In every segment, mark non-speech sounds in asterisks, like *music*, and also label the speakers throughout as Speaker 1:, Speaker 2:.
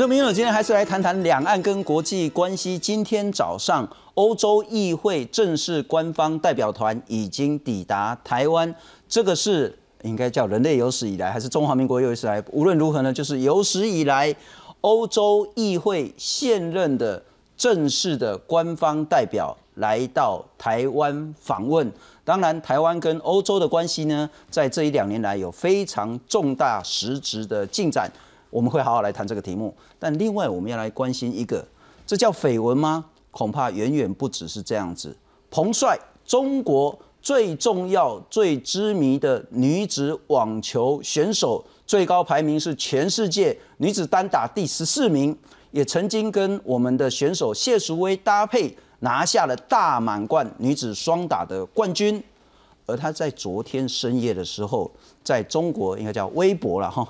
Speaker 1: 我说，民友今天还是来谈谈两岸跟国际关系。今天早上，欧洲议会正式官方代表团已经抵达台湾，这个是应该叫人类有史以来，还是中华民国有史以来？无论如何呢，就是有史以来，欧洲议会现任的正式的官方代表来到台湾访问。当然，台湾跟欧洲的关系呢，在这一两年来有非常重大实质的进展。我们会好好来谈这个题目，但另外我们要来关心一个，这叫绯闻吗？恐怕远远不只是这样子。彭帅，中国最重要、最知名的女子网球选手，最高排名是全世界女子单打第十四名，也曾经跟我们的选手谢淑薇搭配拿下了大满贯女子双打的冠军。而她在昨天深夜的时候，在中国应该叫微博了哈。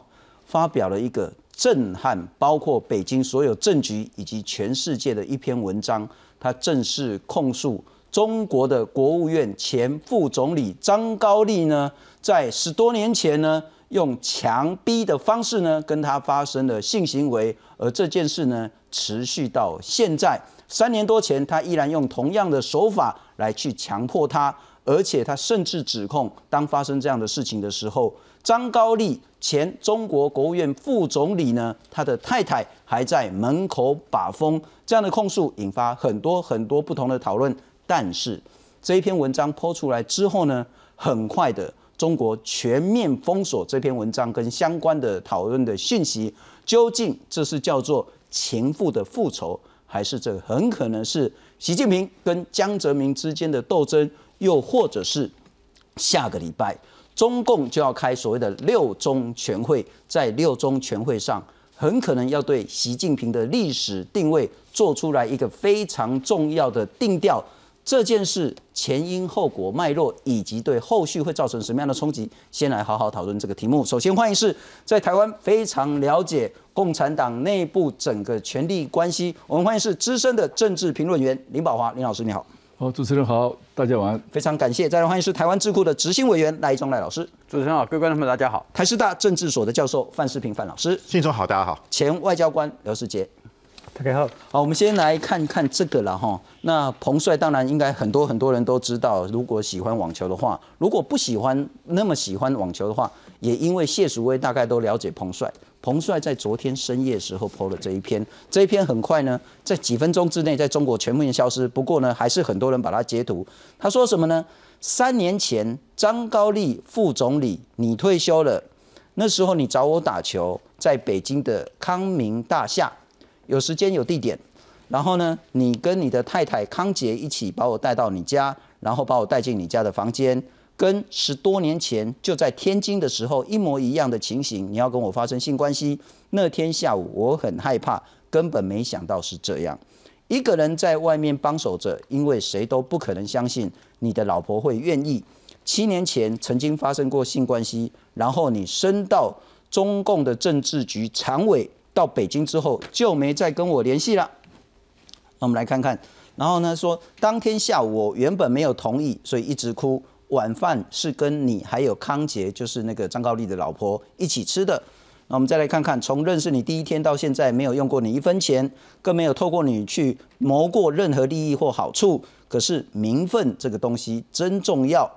Speaker 1: 发表了一个震撼，包括北京所有政局以及全世界的一篇文章。他正式控诉中国的国务院前副总理张高丽呢，在十多年前呢，用强逼的方式呢，跟他发生了性行为，而这件事呢，持续到现在三年多前，他依然用同样的手法来去强迫他，而且他甚至指控，当发生这样的事情的时候。张高丽前中国国务院副总理呢，他的太太还在门口把风，这样的控诉引发很多很多不同的讨论。但是这一篇文章抛出来之后呢，很快的中国全面封锁这篇文章跟相关的讨论的讯息。究竟这是叫做情妇的复仇，还是这很可能是习近平跟江泽民之间的斗争，又或者是下个礼拜？中共就要开所谓的六中全会，在六中全会上，很可能要对习近平的历史定位做出来一个非常重要的定调。这件事前因后果脉络，以及对后续会造成什么样的冲击，先来好好讨论这个题目。首先欢迎是在台湾非常了解共产党内部整个权力关系，我们欢迎是资深的政治评论员林宝华林老师，你好。
Speaker 2: 好，主持人好，大家晚安。
Speaker 1: 非常感谢，再来欢迎是台湾智库的执行委员赖中赖老师。
Speaker 3: 主持人好，各位观众朋友大家好。
Speaker 1: 台师大政治所的教授范世平范老师。
Speaker 4: 信中好，大家好。
Speaker 1: 前外交官刘世杰。
Speaker 5: 大家好。
Speaker 1: 好，我们先来看看这个了哈。那彭帅当然应该很多很多人都知道，如果喜欢网球的话，如果不喜欢那么喜欢网球的话，也因为谢淑薇大概都了解彭帅。彭帅在昨天深夜时候抛了这一篇，这一篇很快呢，在几分钟之内在中国全面消失。不过呢，还是很多人把它截图。他说什么呢？三年前，张高丽副总理，你退休了，那时候你找我打球，在北京的康明大厦，有时间有地点。然后呢，你跟你的太太康杰一起把我带到你家，然后把我带进你家的房间。跟十多年前就在天津的时候一模一样的情形，你要跟我发生性关系？那天下午我很害怕，根本没想到是这样。一个人在外面帮守着，因为谁都不可能相信你的老婆会愿意。七年前曾经发生过性关系，然后你升到中共的政治局常委，到北京之后就没再跟我联系了。那我们来看看，然后呢说，当天下午我原本没有同意，所以一直哭。晚饭是跟你还有康杰，就是那个张高丽的老婆一起吃的。那我们再来看看，从认识你第一天到现在，没有用过你一分钱，更没有透过你去谋过任何利益或好处。可是名分这个东西真重要。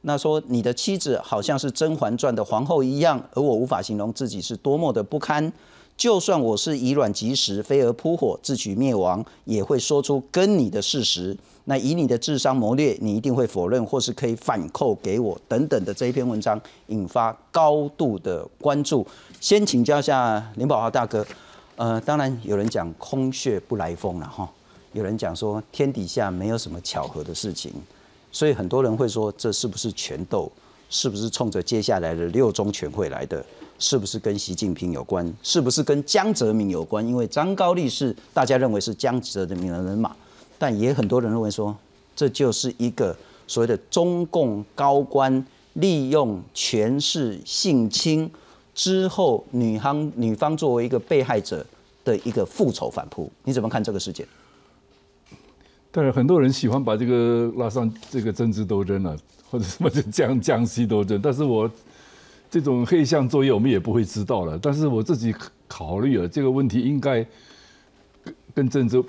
Speaker 1: 那说你的妻子好像是《甄嬛传》的皇后一样，而我无法形容自己是多么的不堪。就算我是以卵击石、飞蛾扑火、自取灭亡，也会说出跟你的事实。那以你的智商谋略，你一定会否认，或是可以反扣给我等等的这一篇文章，引发高度的关注。先请教一下林宝华大哥，呃，当然有人讲空穴不来风了哈，有人讲说天底下没有什么巧合的事情，所以很多人会说这是不是权斗，是不是冲着接下来的六中全会来的，是不是跟习近平有关，是不是跟江泽民有关？因为张高丽是大家认为是江泽民的人马。但也很多人认为说，这就是一个所谓的中共高官利用权势性侵之后，女方女方作为一个被害者的一个复仇反扑。你怎么看这个事件？
Speaker 2: 当然，很多人喜欢把这个拉上这个政治斗争了，或者什么江江西斗争。但是我这种黑箱作业我们也不会知道了。但是我自己考虑了这个问题，应该跟跟政治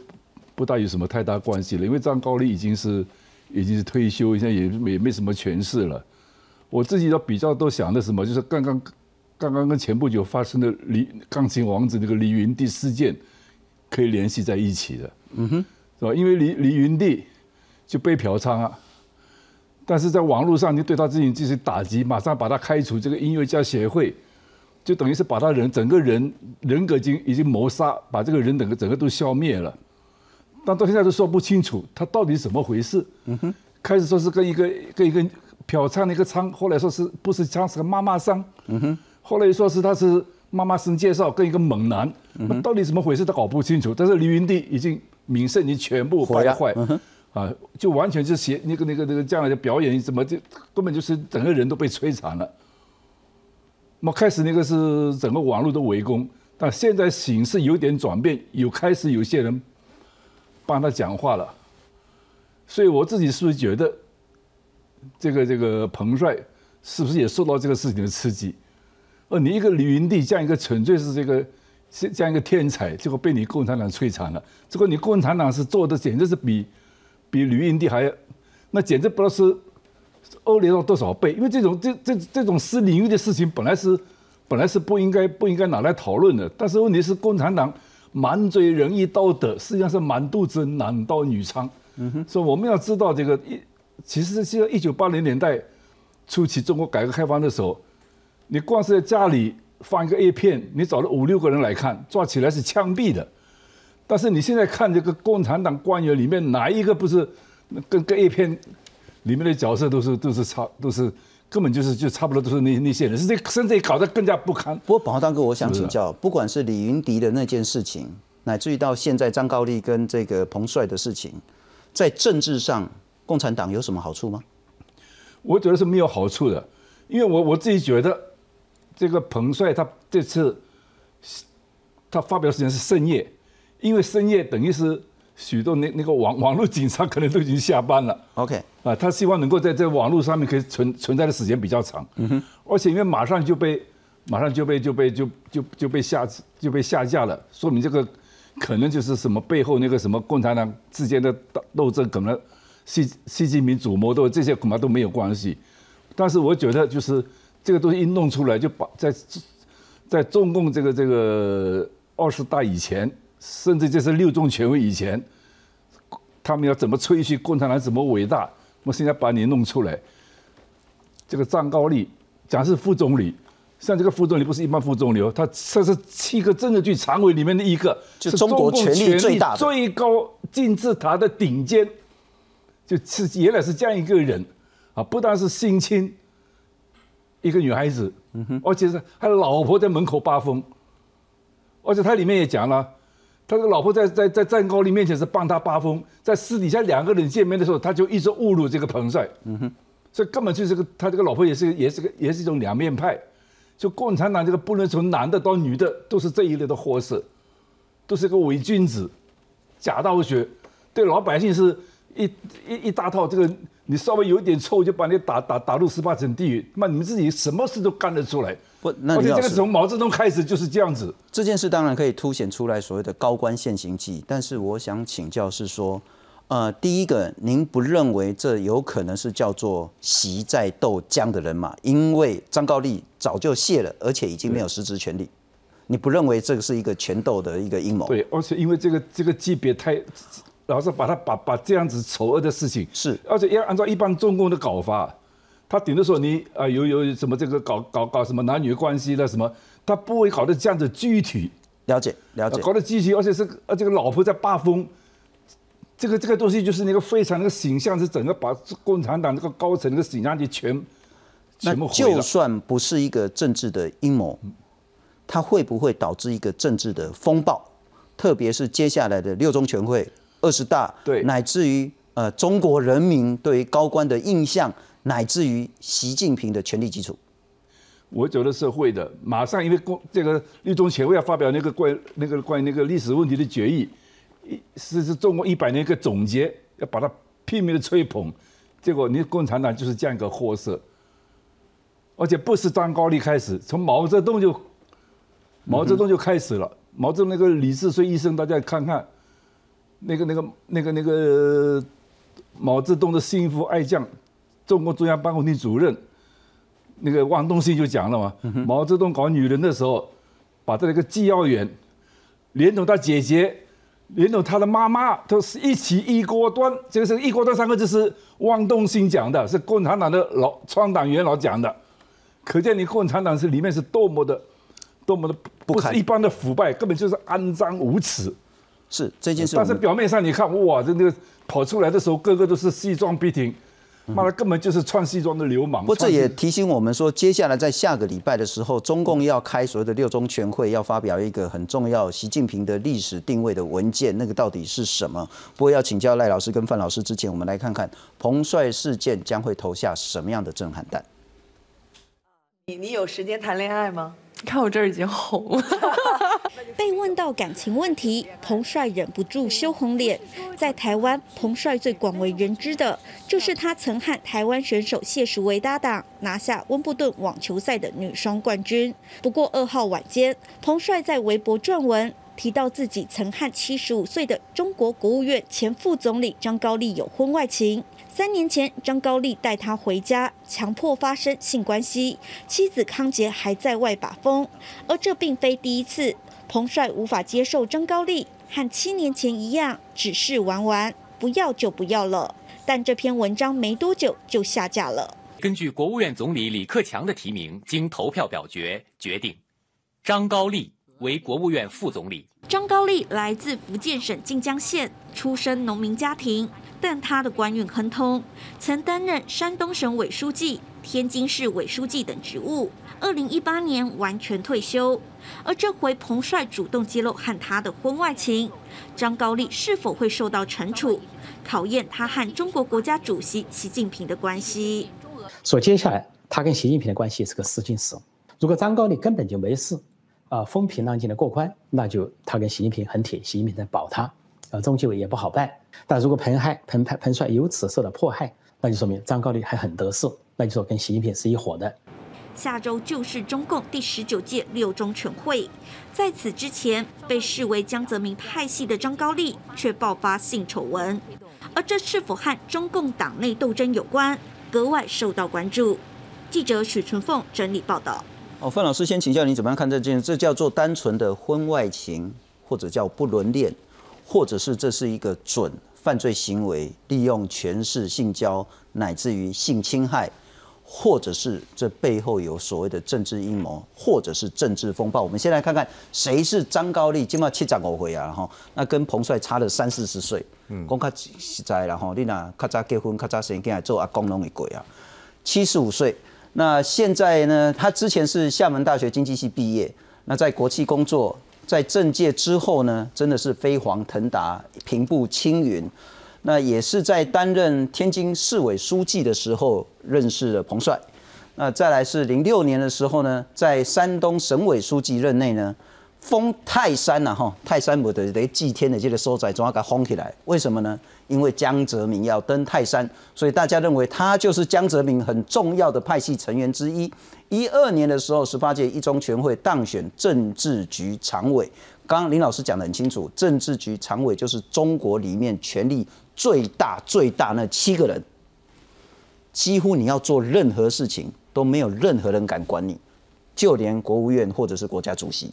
Speaker 2: 不大有什么太大关系了，因为张高丽已经是已经是退休，现在也也没什么权势了。我自己要比较都想的什么，就是刚刚刚刚跟前不久发生的李钢琴王子那个李云迪事件可以联系在一起的，嗯哼，是吧？因为李李云迪就被嫖娼啊。但是在网络上，你对他进行进行打击，马上把他开除这个音乐家协会，就等于是把他人整个人人格已经已经谋杀，把这个人整个整个都消灭了。但到现在都说不清楚他到底怎么回事。嗯哼，开始说是跟一个跟一个嫖娼的一个娼，后来说是不是娼是个妈妈桑。嗯哼，后来又说是他是妈妈生介绍跟一个猛男，那到底怎么回事他搞不清楚。但是李云迪已经名声已经全部败坏。啊，就完全是写那个那个那个将来的表演，怎么就根本就是整个人都被摧残了。那么开始那个是整个网络的围攻，但现在形势有点转变，有开始有些人帮他讲话了。所以我自己是不是觉得，这个这个彭帅是不是也受到这个事情的刺激？而你一个李云帝这样一个纯粹是这个是这样一个天才，结果被你共产党摧残了。这个你共产党是做的简直是比。比吕云帝还，那简直不知道是恶劣到多少倍。因为这种这这这种私领域的事情，本来是本来是不应该不应该拿来讨论的。但是问题是，共产党满嘴仁义道德，实际上是满肚子男盗女娼。嗯哼，所以我们要知道这个一，其实是一九八零年代初期中国改革开放的时候，你光是在家里放一个 A 片，你找了五六个人来看，抓起来是枪毙的。但是你现在看这个共产党官员里面哪一个不是跟跟 A 片里面的角色都是都是差都是根本就是就差不多都是那那些人，是这甚至搞得更加不堪。
Speaker 1: 不过宝华大哥，我想请教，不管是李云迪的那件事情，乃至于到现在张高丽跟这个彭帅的事情，在政治上共产党有什么好处吗？
Speaker 2: 我觉得是没有好处的，因为我我自己觉得这个彭帅他这次他发表时间是深夜。因为深夜等于是许多那那个网网络警察可能都已经下班了。
Speaker 1: OK，
Speaker 2: 啊，他希望能够在这网络上面可以存存在的时间比较长。嗯哼。而且因为马上就被马上就被就被就就就被下就被下架了，说明这个可能就是什么背后那个什么共产党之间的斗斗争，可能习习近平主谋的这些恐怕都没有关系。但是我觉得就是这个东西一弄出来，就把在在中共这个这个二十大以前。甚至就是六中全会以前，他们要怎么吹嘘共产党怎么伟大？我现在把你弄出来。这个张高丽讲是副总理，像这个副总理不是一般副总理哦，他这是七个政治局常委里面的一个，
Speaker 1: 就中国权力最大、
Speaker 2: 最高金字塔的顶尖，就是原来是这样一个人啊！不但是性侵一个女孩子，嗯哼，而且是他老婆在门口发疯，而且他里面也讲了。他这个老婆在在在战高丽面前是帮他八风，在私底下两个人见面的时候，他就一直侮辱这个彭帅，嗯哼，所以根本就是个他这个老婆也是也是个也是一种两面派，就共产党这个不论从男的到女的都是这一类的货色，都是个伪君子，假道学，对老百姓是一一一大套这个。你稍微有一点错误，就把你打打打入十八层地狱。那你们自己什么事都干得出来？
Speaker 1: 不，那你
Speaker 2: 这个从毛泽东开始就是这样子。
Speaker 1: 这件事当然可以凸显出来所谓的高官现行记，但是我想请教是说，呃，第一个，您不认为这有可能是叫做习在斗江的人马？因为张高丽早就卸了，而且已经没有实质权利。你不认为这个是一个权斗的一个阴谋？
Speaker 2: 对，而且因为这个这个级别太。老是把他把把这样子丑恶的事情
Speaker 1: 是，
Speaker 2: 而且要按照一般中共的搞法，他顶多说你啊有有什么这个搞搞搞什么男女关系的什么，他不会搞得这样子具体。
Speaker 1: 了解了解，
Speaker 2: 搞得具体，而且是呃这个老婆在罢风，这个这个东西就是那个非常那个形象是整个把共产党这个高层那个形象就全全部毁
Speaker 1: 了。就算不是一个政治的阴谋，它会不会导致一个政治的风暴？特别是接下来的六中全会。二十大，
Speaker 2: 对，
Speaker 1: 乃至于呃中国人民对于高官的印象，乃至于习近平的权力基础，
Speaker 2: 我觉得是会的。马上因为公这个六中全会要发表那个关那个关于那个历史问题的决议，一是是中国一百年一个总结，要把它拼命的吹捧，结果你共产党就是这样一个货色，而且不是张高丽开始，从毛泽东就毛泽东就开始了。毛泽东那个李志绥医生，大家看看，那个那个那个那个毛泽东的心腹爱将，中共中央办公厅主任，那个汪东兴就讲了嘛，毛泽东搞女人的时候，把他那个纪要员，连同他姐姐，连同他的妈妈，都是一起一锅端。这个是一锅端三个字是汪东兴讲的，是共产党的老创党元老讲的，可见你共产党是里面是多么的。多么的不是一般的腐败，根本就是肮脏无耻。
Speaker 1: 是这件事，
Speaker 2: 但是表面上你看，哇，这那个跑出来的时候，个个都是西装笔挺，妈的，根本就是穿西装的流氓。
Speaker 1: 不，这也提醒我们说，接下来在下个礼拜的时候，中共要开所谓的六中全会，要发表一个很重要习近平的历史定位的文件，那个到底是什么？不过要请教赖老师跟范老师之前，我们来看看彭帅事件将会投下什么样的震撼弹。
Speaker 4: 你你有时间谈恋爱吗？
Speaker 5: 看我这儿已经红了。*laughs*
Speaker 6: 被问到感情问题，彭帅忍不住羞红脸。在台湾，彭帅最广为人知的就是他曾和台湾选手谢淑薇搭档，拿下温布顿网球赛的女双冠军。不过二号晚间，彭帅在微博撰文提到自己曾和七十五岁的中国国务院前副总理张高丽有婚外情。三年前，张高丽带他回家，强迫发生性关系，妻子康杰还在外把风。而这并非第一次，彭帅无法接受张高丽和七年前一样，只是玩玩，不要就不要了。但这篇文章没多久就下架了。
Speaker 7: 根据国务院总理李克强的提名，经投票表决决定，张高丽为国务院副总理。
Speaker 6: 张高丽来自福建省晋江县，出身农民家庭。但他的官运亨通，曾担任山东省委书记、天津市委书记等职务。二零一八年完全退休，而这回彭帅主动揭露和他的婚外情，张高丽是否会受到惩处，考验他和中国国家主席习近平的关系。
Speaker 8: 说接下来他跟习近平的关系是个试金石，如果张高丽根本就没事，啊，风平浪静的过关，那就他跟习近平很铁，习近平在保他。啊，中纪委也不好办，但如果彭害彭彭彭帅由此受到迫害，那就说明张高丽还很得势，那就说跟习近平是一伙的。
Speaker 6: 下周就是中共第十九届六中全会，在此之前，被视为江泽民派系的张高丽却爆发性丑闻，而这是否和中共党内斗争有关，格外受到关注。记者许纯凤整理报道。
Speaker 1: 哦，范老师先请教你怎么样看这件？这叫做单纯的婚外情，或者叫不伦恋？或者是这是一个准犯罪行为，利用权势性交乃至于性侵害，或者是这背后有所谓的政治阴谋，或者是政治风暴。我们先来看看谁是张高丽，今嘛七十五岁啊，哈，那跟彭帅差了三四十岁，嗯，讲较实在然后你那较早结婚，较早生囝做阿公拢会过啊，七十五岁，那现在呢，他之前是厦门大学经济系毕业，那在国企工作。在政界之后呢，真的是飞黄腾达、平步青云。那也是在担任天津市委书记的时候认识了彭帅。那再来是零六年的时候呢，在山东省委书记任内呢。封泰山呐，哈，泰山我的得祭天的这个所在，总要给它封起来。为什么呢？因为江泽民要登泰山，所以大家认为他就是江泽民很重要的派系成员之一。一二年的时候，十八届一中全会当选政治局常委。刚刚林老师讲得很清楚，政治局常委就是中国里面权力最大最大那七个人，几乎你要做任何事情都没有任何人敢管你，就连国务院或者是国家主席。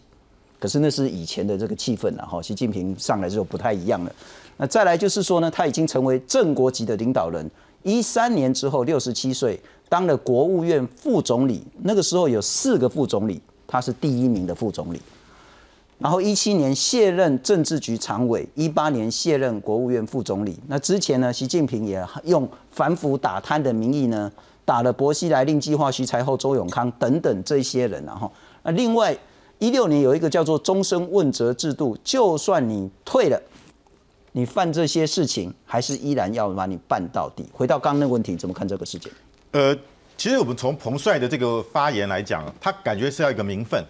Speaker 1: 可是那是以前的这个气氛了哈，习近平上来之后不太一样了。那再来就是说呢，他已经成为正国级的领导人。一三年之后，六十七岁当了国务院副总理，那个时候有四个副总理，他是第一名的副总理。然后一七年卸任政治局常委，一八年卸任国务院副总理。那之前呢，习近平也用反腐打贪的名义呢，打了薄熙来、令计划、徐才厚、周永康等等这些人，然后那另外。一六年有一个叫做终身问责制度，就算你退了，你犯这些事情，还是依然要把你办到底。回到刚刚那个问题，怎么看这个事件？
Speaker 9: 呃，其实我们从彭帅的这个发言来讲，他感觉是要一个名分，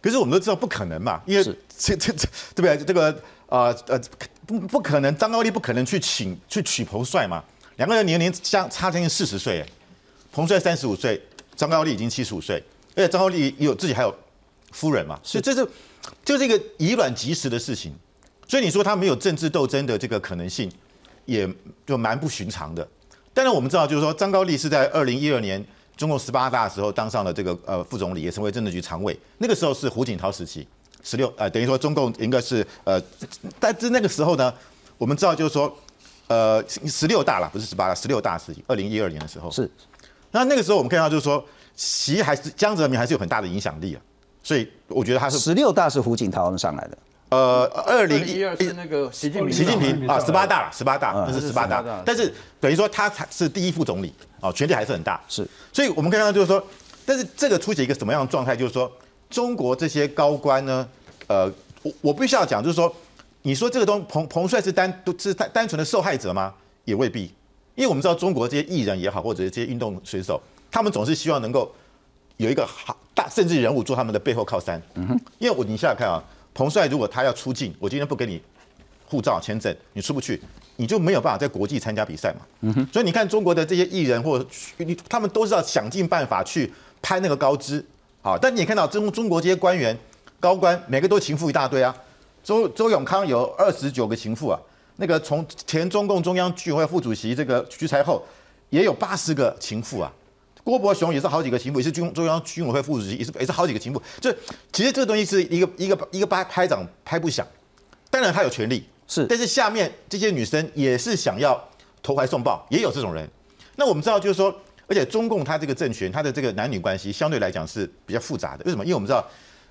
Speaker 9: 可是我们都知道不可能嘛，因为这这这对不对？这个呃呃不不可能，张高丽不可能去请去娶彭帅嘛，两个人年龄相差将近四十岁，彭帅三十五岁。张高丽已经七十五岁，而且张高丽有自己还有夫人嘛，所以这是就是一个以卵击石的事情。所以你说他没有政治斗争的这个可能性，也就蛮不寻常的。但是我们知道，就是说张高丽是在二零一二年中共十八大的时候当上了这个呃副总理，也成为政治局常委。那个时候是胡锦涛时期，十六呃等于说中共应该是呃，但是那个时候呢，我们知道就是说呃十六大了，不是十八大，十六大时期，二零一二年的时候
Speaker 1: 是。
Speaker 9: 那那个时候我们看到就是说，习还是江泽民还是有很大的影响力啊，所以我觉得他是
Speaker 1: 十六大是胡锦涛上来的。
Speaker 9: 呃，二零
Speaker 3: 一二是那个习近平，
Speaker 9: 习近平啊，十八大了，十八大，那是十八大，但是等于说他才是第一副总理啊，权力还是很大，
Speaker 1: 是，
Speaker 9: 所以我们看到就是说，但是这个出现一个什么样的状态，就是说中国这些高官呢，呃，我我必须要讲，就是说，你说这个东彭彭帅是单独是单单纯的受害者吗？也未必，因为我们知道中国这些艺人也好，或者这些运动选手，他们总是希望能够有一个好大甚至人物做他们的背后靠山，嗯哼，因为我你想想看啊。彭帅如果他要出境，我今天不给你护照签证，你出不去，你就没有办法在国际参加比赛嘛。嗯哼。所以你看中国的这些艺人或你他们都是要想尽办法去拍那个高枝，好，但你也看到中中国这些官员高官每个都情妇一大堆啊。周周永康有二十九个情妇啊，那个从前中共中央居委会副主席这个徐才厚也有八十个情妇啊。郭伯雄也是好几个情妇，也是军中央军委会副主席，也是也是好几个情妇。就其实这个东西是一个一个一个拍拍掌拍不响，当然他有权利
Speaker 1: 是，
Speaker 9: 但是下面这些女生也是想要投怀送抱，也有这种人。那我们知道就是说，而且中共他这个政权，他的这个男女关系相对来讲是比较复杂的。为什么？因为我们知道，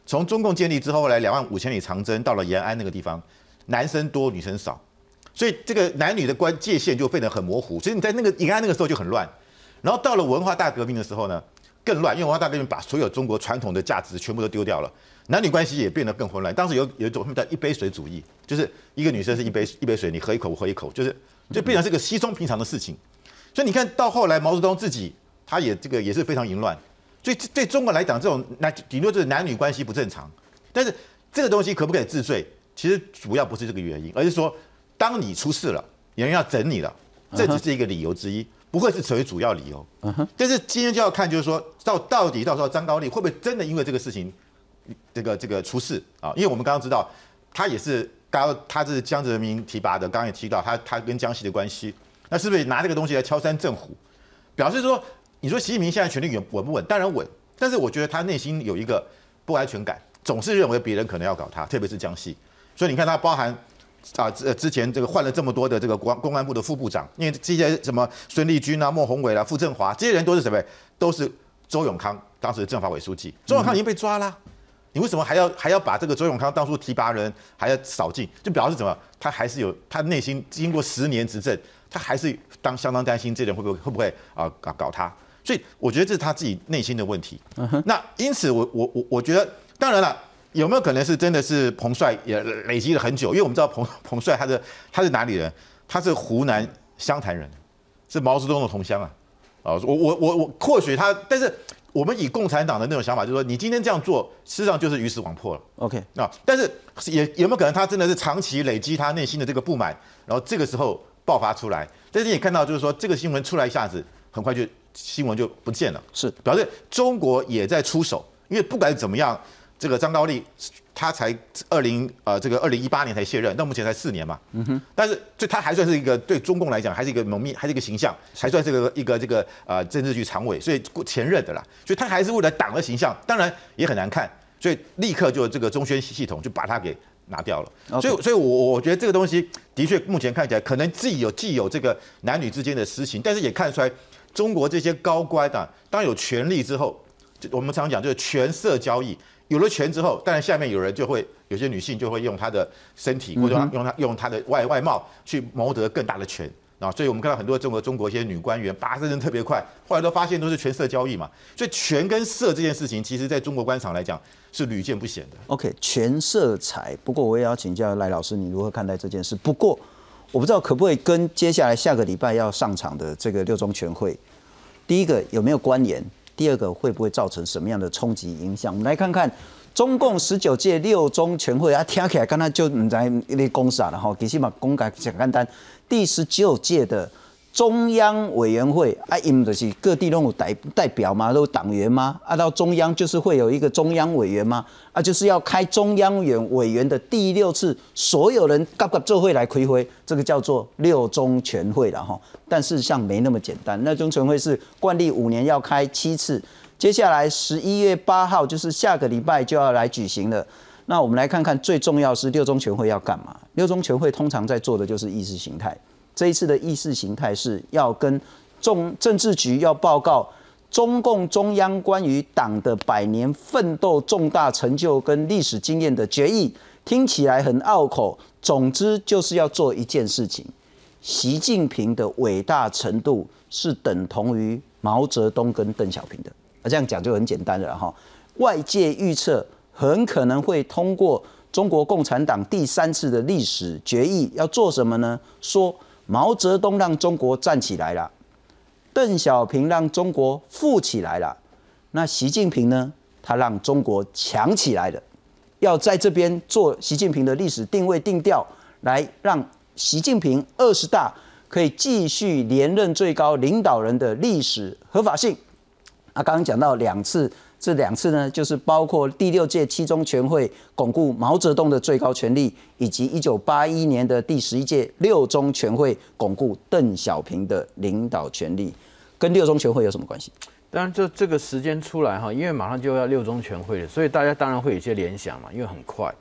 Speaker 9: 从中共建立之后来两万五千里长征到了延安那个地方，男生多女生少，所以这个男女的关界限就变得很模糊。所以你在那个延安那个时候就很乱。然后到了文化大革命的时候呢，更乱，因为文化大革命把所有中国传统的价值全部都丢掉了，男女关系也变得更混乱。当时有有一种他们叫一杯水主义，就是一个女生是一杯一杯水，你喝一口我喝一口，就是就变成是个稀松平常的事情。所以你看到后来毛泽东自己他也这个也是非常淫乱，所以对中国来讲，这种男顶多就是男女关系不正常。但是这个东西可不可以治罪？其实主要不是这个原因，而是说当你出事了，有人要整你了，这只是一个理由之一。不会是成为主要理由，嗯哼但是今天就要看，就是说到到底到时候张高丽会不会真的因为这个事情，这个这个出事啊？因为我们刚刚知道，他也是刚他是江泽民提拔的，刚刚也提到他他跟江西的关系，那是不是拿这个东西来敲山震虎，表示说你说习近平现在权力稳稳不稳？当然稳，但是我觉得他内心有一个不安全感，总是认为别人可能要搞他，特别是江西，所以你看他包含。啊，之之前这个换了这么多的这个公公安部的副部长，因为这些什么孙立军啊、莫宏伟啊、傅政华这些人都是什么？都是周永康当时的政法委书记。周永康已经被抓了，你为什么还要还要把这个周永康当初提拔人还要扫进？就表示什么？他还是有他内心经过十年执政，他还是当相当担心这人会不会会不会啊搞搞他？所以我觉得这是他自己内心的问题。那因此我我我我觉得，当然了。有没有可能是真的是彭帅也累积了很久？因为我们知道彭 *laughs* 彭帅他的他是哪里人？他是湖南湘潭人，是毛泽东的同乡啊！啊，我我我我或许他，但是我们以共产党的那种想法，就是说你今天这样做，事实上就是鱼死网破了。
Speaker 1: OK，
Speaker 9: 那但是也有没有可能他真的是长期累积他内心的这个不满，然后这个时候爆发出来？但是你也看到，就是说这个新闻出来一下子，很快就新闻就不见了，
Speaker 1: 是
Speaker 9: 表示中国也在出手，因为不管怎么样。这个张高丽，他才二零呃，这个二零一八年才卸任，到目前才四年嘛。嗯哼。但是，这他还算是一个对中共来讲，还是一个蒙面，还是一个形象，还算是个一个这个呃政治局常委，所以前任的啦。所以他还是为了党的形象，当然也很难看，所以立刻就这个中宣系统就把他给拿掉了。所以，所以我我觉得这个东西的确目前看起来可能既有既有这个男女之间的私情，但是也看出来中国这些高官啊，当有权力之后，我们常讲就是权色交易。有了权之后，当然下面有人就会有些女性就会用她的身体或者用她用她的外外貌去谋得更大的权啊，所以我们看到很多中国中国一些女官员拔升特别快，后来都发现都是权色交易嘛，所以权跟色这件事情，其实在中国官场来讲是屡见不鲜的。
Speaker 1: OK，权色财，不过我也要请教赖老师，你如何看待这件事？不过我不知道可不可以跟接下来下个礼拜要上场的这个六中全会，第一个有没有关联？第二个会不会造成什么样的冲击影响？我们来看看中共十九届六中全会啊，听起来刚才就唔知你公啥了哈，其实嘛公改简单单。第十九届的中央委员会啊，因就是各地都有代代表嘛，都有党员嘛？啊，到中央就是会有一个中央委员嘛？啊，就是要开中央委委员的第六次，所有人各个做会来开会，这个叫做六中全会了哈。但事实上没那么简单，六中全会是惯例五年要开七次，接下来十一月八号就是下个礼拜就要来举行了。那我们来看看最重要是六中全会要干嘛？六中全会通常在做的就是意识形态。这一次的意识形态是要跟中政治局要报告中共中央关于党的百年奋斗重大成就跟历史经验的决议，听起来很拗口。总之就是要做一件事情：习近平的伟大程度是等同于毛泽东跟邓小平的。啊，这样讲就很简单了哈。外界预测很可能会通过中国共产党第三次的历史决议，要做什么呢？说。毛泽东让中国站起来了，邓小平让中国富起来了，那习近平呢？他让中国强起来了，要在这边做习近平的历史定位定调，来让习近平二十大可以继续连任最高领导人的历史合法性。啊，刚刚讲到两次。这两次呢，就是包括第六届七中全会巩固毛泽东的最高权力，以及一九八一年的第十一届六中全会巩固邓小平的领导权力，跟六中全会有什么关系？
Speaker 3: 当然，这这个时间出来哈，因为马上就要六中全会了，所以大家当然会有一些联想嘛，因为很快。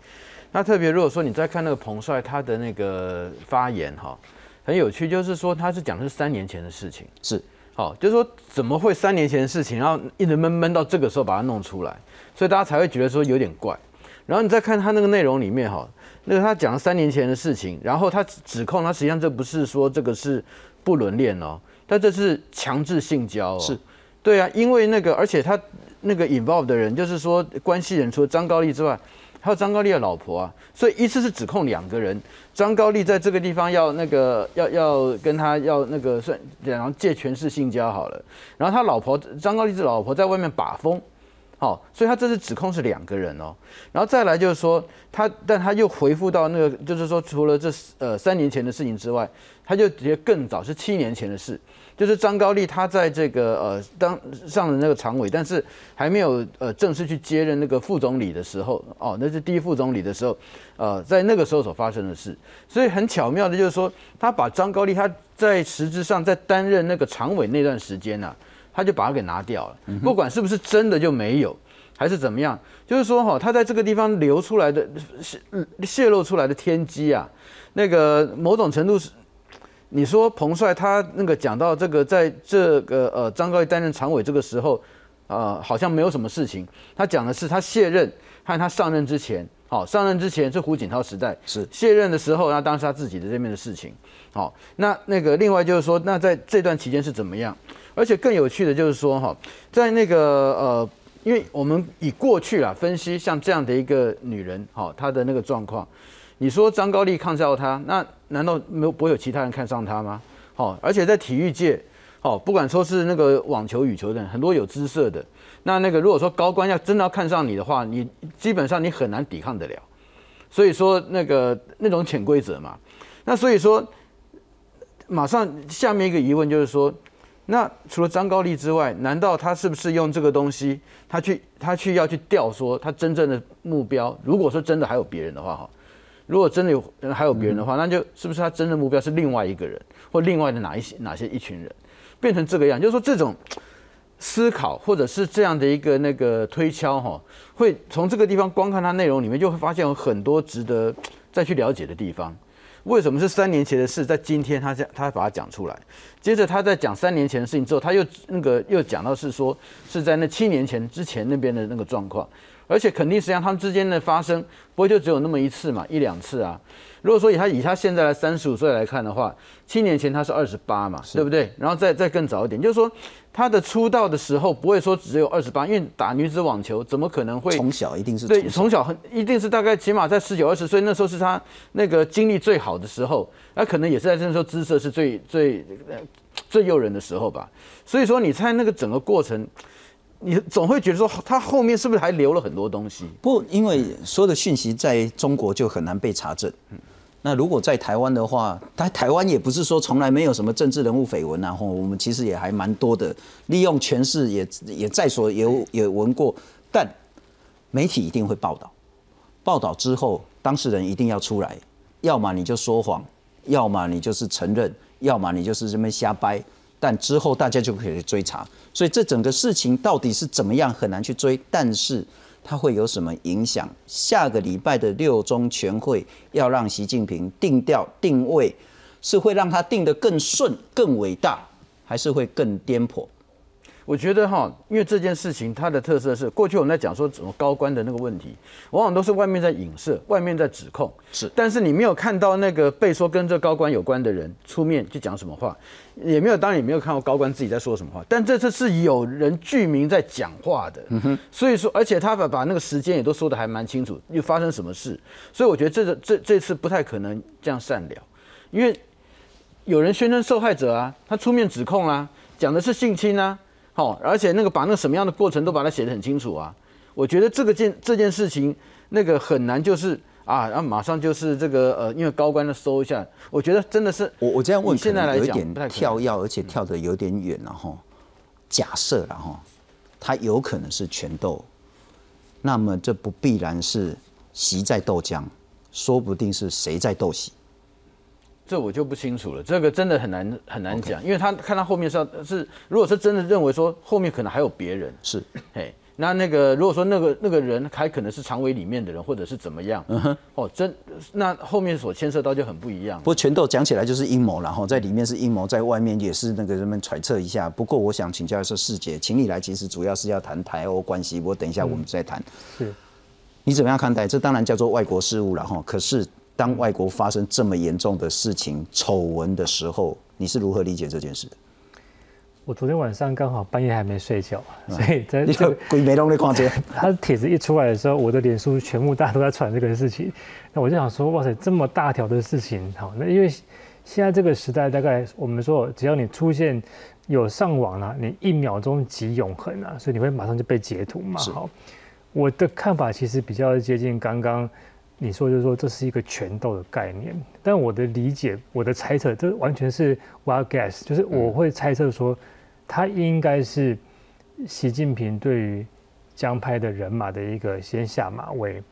Speaker 3: 那特别如果说你再看那个彭帅他的那个发言哈，很有趣，就是说他是讲的是三年前的事情，
Speaker 1: 是。
Speaker 3: 好，就是说怎么会三年前的事情，然后一直闷闷到这个时候把它弄出来，所以大家才会觉得说有点怪。然后你再看他那个内容里面哈，那个他讲了三年前的事情，然后他指控他实际上这不是说这个是不伦恋哦，他这是强制性交哦。
Speaker 1: 是，
Speaker 3: 对啊，因为那个而且他那个 involve 的人就是说关系人除了张高丽之外。还有张高丽的老婆啊，所以一次是指控两个人。张高丽在这个地方要那个要要跟他要那个算，然后借权势性交好了。然后他老婆张高丽这老婆在外面把风，好，所以他这次指控是两个人哦。然后再来就是说他，但他又回复到那个，就是说除了这呃三年前的事情之外，他就直接更早是七年前的事。就是张高丽，他在这个呃当上了那个常委，但是还没有呃正式去接任那个副总理的时候，哦，那是第一副总理的时候，呃，在那个时候所发生的事。所以很巧妙的，就是说他把张高丽他在实质上在担任那个常委那段时间呢，他就把他给拿掉了。不管是不是真的就没有，还是怎么样，就是说哈，他在这个地方流出来的泄泄露出来的天机啊，那个某种程度是。你说彭帅他那个讲到这个，在这个呃张高丽担任常委这个时候，呃好像没有什么事情。他讲的是他卸任和他上任之前，好上任之前是胡锦涛时代，
Speaker 1: 是。
Speaker 3: 卸任的时候，那当时他自己的这边的事情。好，那那个另外就是说，那在这段期间是怎么样？而且更有趣的就是说哈，在那个呃，因为我们以过去啊分析像这样的一个女人，好她的那个状况。你说张高丽看上他，那难道没有不会有其他人看上他吗？好，而且在体育界，好，不管说是那个网球、羽球等很多有姿色的，那那个如果说高官要真的要看上你的话，你基本上你很难抵抗得了。所以说那个那种潜规则嘛，那所以说马上下面一个疑问就是说，那除了张高丽之外，难道他是不是用这个东西，他去他去要去调说他真正的目标？如果说真的还有别人的话，哈。如果真的有还有别人的话，那就是不是他真的目标是另外一个人，或另外的哪一些哪些一群人，变成这个样？就是说这种思考或者是这样的一个那个推敲哈，会从这个地方光看它内容里面，就会发现有很多值得再去了解的地方。为什么是三年前的事，在今天他讲他把它讲出来？接着他在讲三年前的事情之后，他又那个又讲到是说是在那七年前之前那边的那个状况。而且肯定实际上他们之间的发生不会就只有那么一次嘛，一两次啊。如果说以他以他现在的三十五岁来看的话，七年前他是二十八嘛，对不对？然后再再更早一点，就是说他的出道的时候不会说只有二十八，因为打女子网球怎么可能会
Speaker 1: 从小一定是
Speaker 3: 对从小很一定是大概起码在十九二十岁那时候是他那个精力最好的时候，那可能也是在那时候姿色是最最最诱人的时候吧。所以说你猜那个整个过程。你总会觉得说，他后面是不是还留了很多东西？
Speaker 1: 不，因为所有的讯息在中国就很难被查证。那如果在台湾的话，台台湾也不是说从来没有什么政治人物绯闻，然后我们其实也还蛮多的，利用权势也也在所有也闻过，但媒体一定会报道，报道之后当事人一定要出来，要么你就说谎，要么你就是承认，要么你就是这么瞎掰，但之后大家就可以追查，所以这整个事情到底是怎么样很难去追，但是。它会有什么影响？下个礼拜的六中全会要让习近平定调定位，是会让他定得更顺、更伟大，还是会更颠簸？
Speaker 3: 我觉得哈，因为这件事情它的特色是，过去我们在讲说怎么高官的那个问题，往往都是外面在影射，外面在指控，
Speaker 1: 是，
Speaker 3: 但是你没有看到那个被说跟这高官有关的人出面去讲什么话，也没有，当然也没有看到高官自己在说什么话，但这次是有人具名在讲话的，嗯哼，所以说，而且他把把那个时间也都说的还蛮清楚，又发生什么事，所以我觉得这个这这次不太可能这样善了，因为有人宣称受害者啊，他出面指控啊，讲的是性侵啊。好，而且那个把那个什么样的过程都把它写得很清楚啊！我觉得这个件这件事情那个很难，就是啊，然后马上就是这个呃，因为高官的搜一下，我觉得真的是
Speaker 1: 我我这样问，
Speaker 3: 现在来
Speaker 1: 讲有一点跳跃，而且跳得有点远了哈。假设了哈，他有可能是拳斗，那么这不必然是习在斗江，说不定是谁在斗习。
Speaker 3: 这我就不清楚了，这个真的很难很难讲，因为他看他后面是要是，如果是真的认为说后面可能还有别人，
Speaker 1: 是，
Speaker 3: 嘿，那那个如果说那个那个人还可能是常委里面的人，或者是怎么样，嗯哼，哦，真那后面所牵涉到就很不一样。
Speaker 1: 不过拳斗讲起来就是阴谋，然后在里面是阴谋，在外面也是那个人们揣测一下。不过我想请教一下世姐，请你来其实主要是要谈台欧关系，我等一下我们再谈。
Speaker 10: 是，
Speaker 1: 你怎么样看待？这当然叫做外国事务了哈，可是。当外国发生这么严重的事情、丑闻的时候，你是如何理解这件事的？
Speaker 10: 我昨天晚上刚好半夜还没睡觉，所以在这个
Speaker 1: 鬼没弄的逛街，*laughs*
Speaker 10: 他帖子一出来的时候，我的脸书全部大家都在传这个事情。那我就想说，哇塞，这么大条的事情，好，那因为现在这个时代，大概我们说，只要你出现有上网了，你一秒钟即永恒啊，所以你会马上就被截图嘛。好，我的看法其实比较接近刚刚。你说就是说这是一个权斗的概念，但我的理解，我的猜测，这完全是 wild guess，就是我会猜测说，他应该是习近平对于江派的人马的一个先下马威，因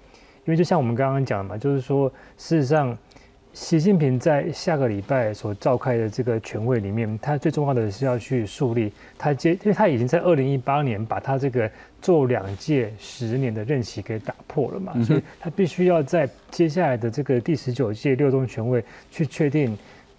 Speaker 10: 为就像我们刚刚讲的嘛，就是说事实上。习近平在下个礼拜所召开的这个全会里面，他最重要的是要去树立他接，因为他已经在二零一八年把他这个做两届十年的任期给打破了嘛，所以他必须要在接下来的这个第十九届六中全会去确定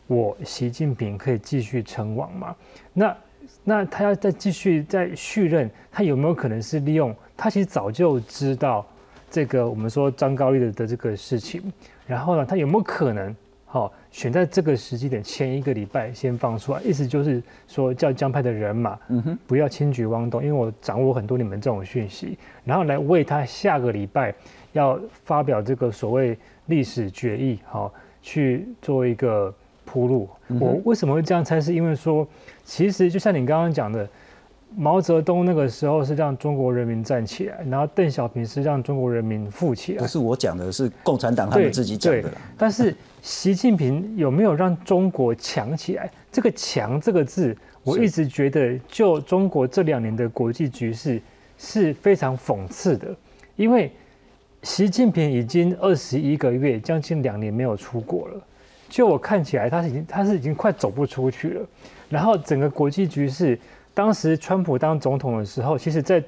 Speaker 10: 我习近平可以继续称王嘛。那那他要再继续再续任，他有没有可能是利用他其实早就知道这个我们说张高丽的的这个事情？然后呢，他有没有可能，好选在这个时机点前一个礼拜先放出来？意思就是说，叫江派的人马，嗯哼，不要轻举妄动，因为我掌握很多你们这种讯息，然后来为他下个礼拜要发表这个所谓历史决议，好去做一个铺路。我为什么会这样猜？是因为说，其实就像你刚刚讲的。毛泽东那个时候是让中国人民站起来，然后邓小平是让中国人民富起来。
Speaker 1: 不是我讲的，是共产党他们自己讲的。
Speaker 10: 但是习近平有没有让中国强起来？这个“强”这个字，我一直觉得，就中国这两年的国际局势是非常讽刺的。因为习近平已经二十一个月，将近两年没有出国了。就我看起来，他是已经他是已经快走不出去了。然后整个国际局势。当时川普当总统的时候，其实，在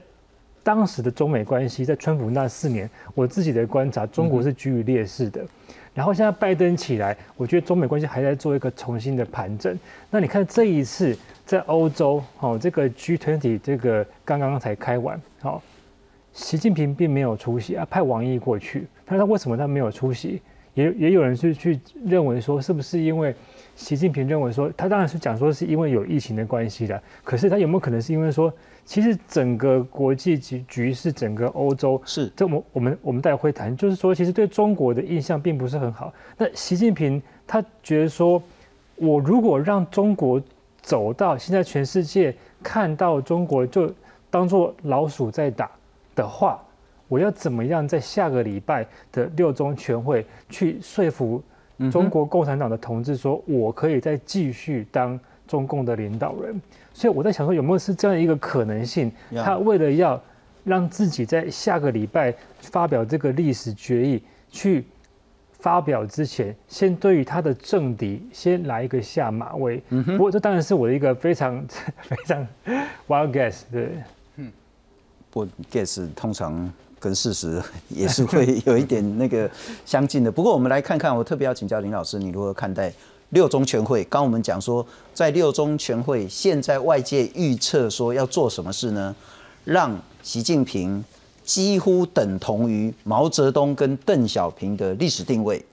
Speaker 10: 当时的中美关系，在川普那四年，我自己的观察，中国是居于劣势的。然后现在拜登起来，我觉得中美关系还在做一个重新的盘整。那你看这一次在欧洲，哦，这个 G20 这个刚刚才开完，好，习近平并没有出席啊，派王毅过去。那他为什么他没有出席？*laughs* 也也有人去去认为说，是不是因为？习近平认为说，他当然是讲说是因为有疫情的关系的，可是他有没有可能是因为说，其实整个国际局局势，整个欧洲
Speaker 1: 是
Speaker 10: 这我我们我们待会会谈，就是说其实对中国的印象并不是很好。那习近平他觉得说，我如果让中国走到现在全世界看到中国就当做老鼠在打的话，我要怎么样在下个礼拜的六中全会去说服？中国共产党的同志说，我可以再继续当中共的领导人。所以我在想说，有没有是这样一个可能性？他为了要让自己在下个礼拜发表这个历史决议，去发表之前，先对于他的政敌先来一个下马威。不过这当然是我的一个非常 *laughs* 非常 wild guess，对。嗯，
Speaker 1: 不 guess 通常跟事实 *laughs* 也是会有一点那个相近的。不过我们来看看，我特别要请教林老师，你如何看待？六中全会，刚我们讲说，在六中全会，现在外界预测说要做什么事呢？让习近平几乎等同于毛泽东跟邓小平的历史定位。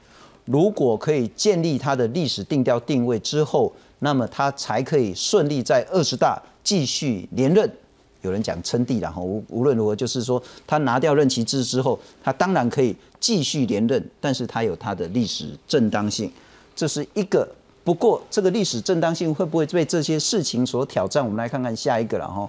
Speaker 1: 如果可以建立他的历史定调定位之后，那么他才可以顺利在二十大继续连任。有人讲称帝然后无无论如何，就是说他拿掉任期制之后，他当然可以继续连任，但是他有他的历史正当性。这是一个，不过这个历史正当性会不会被这些事情所挑战？我们来看看下一个了哈。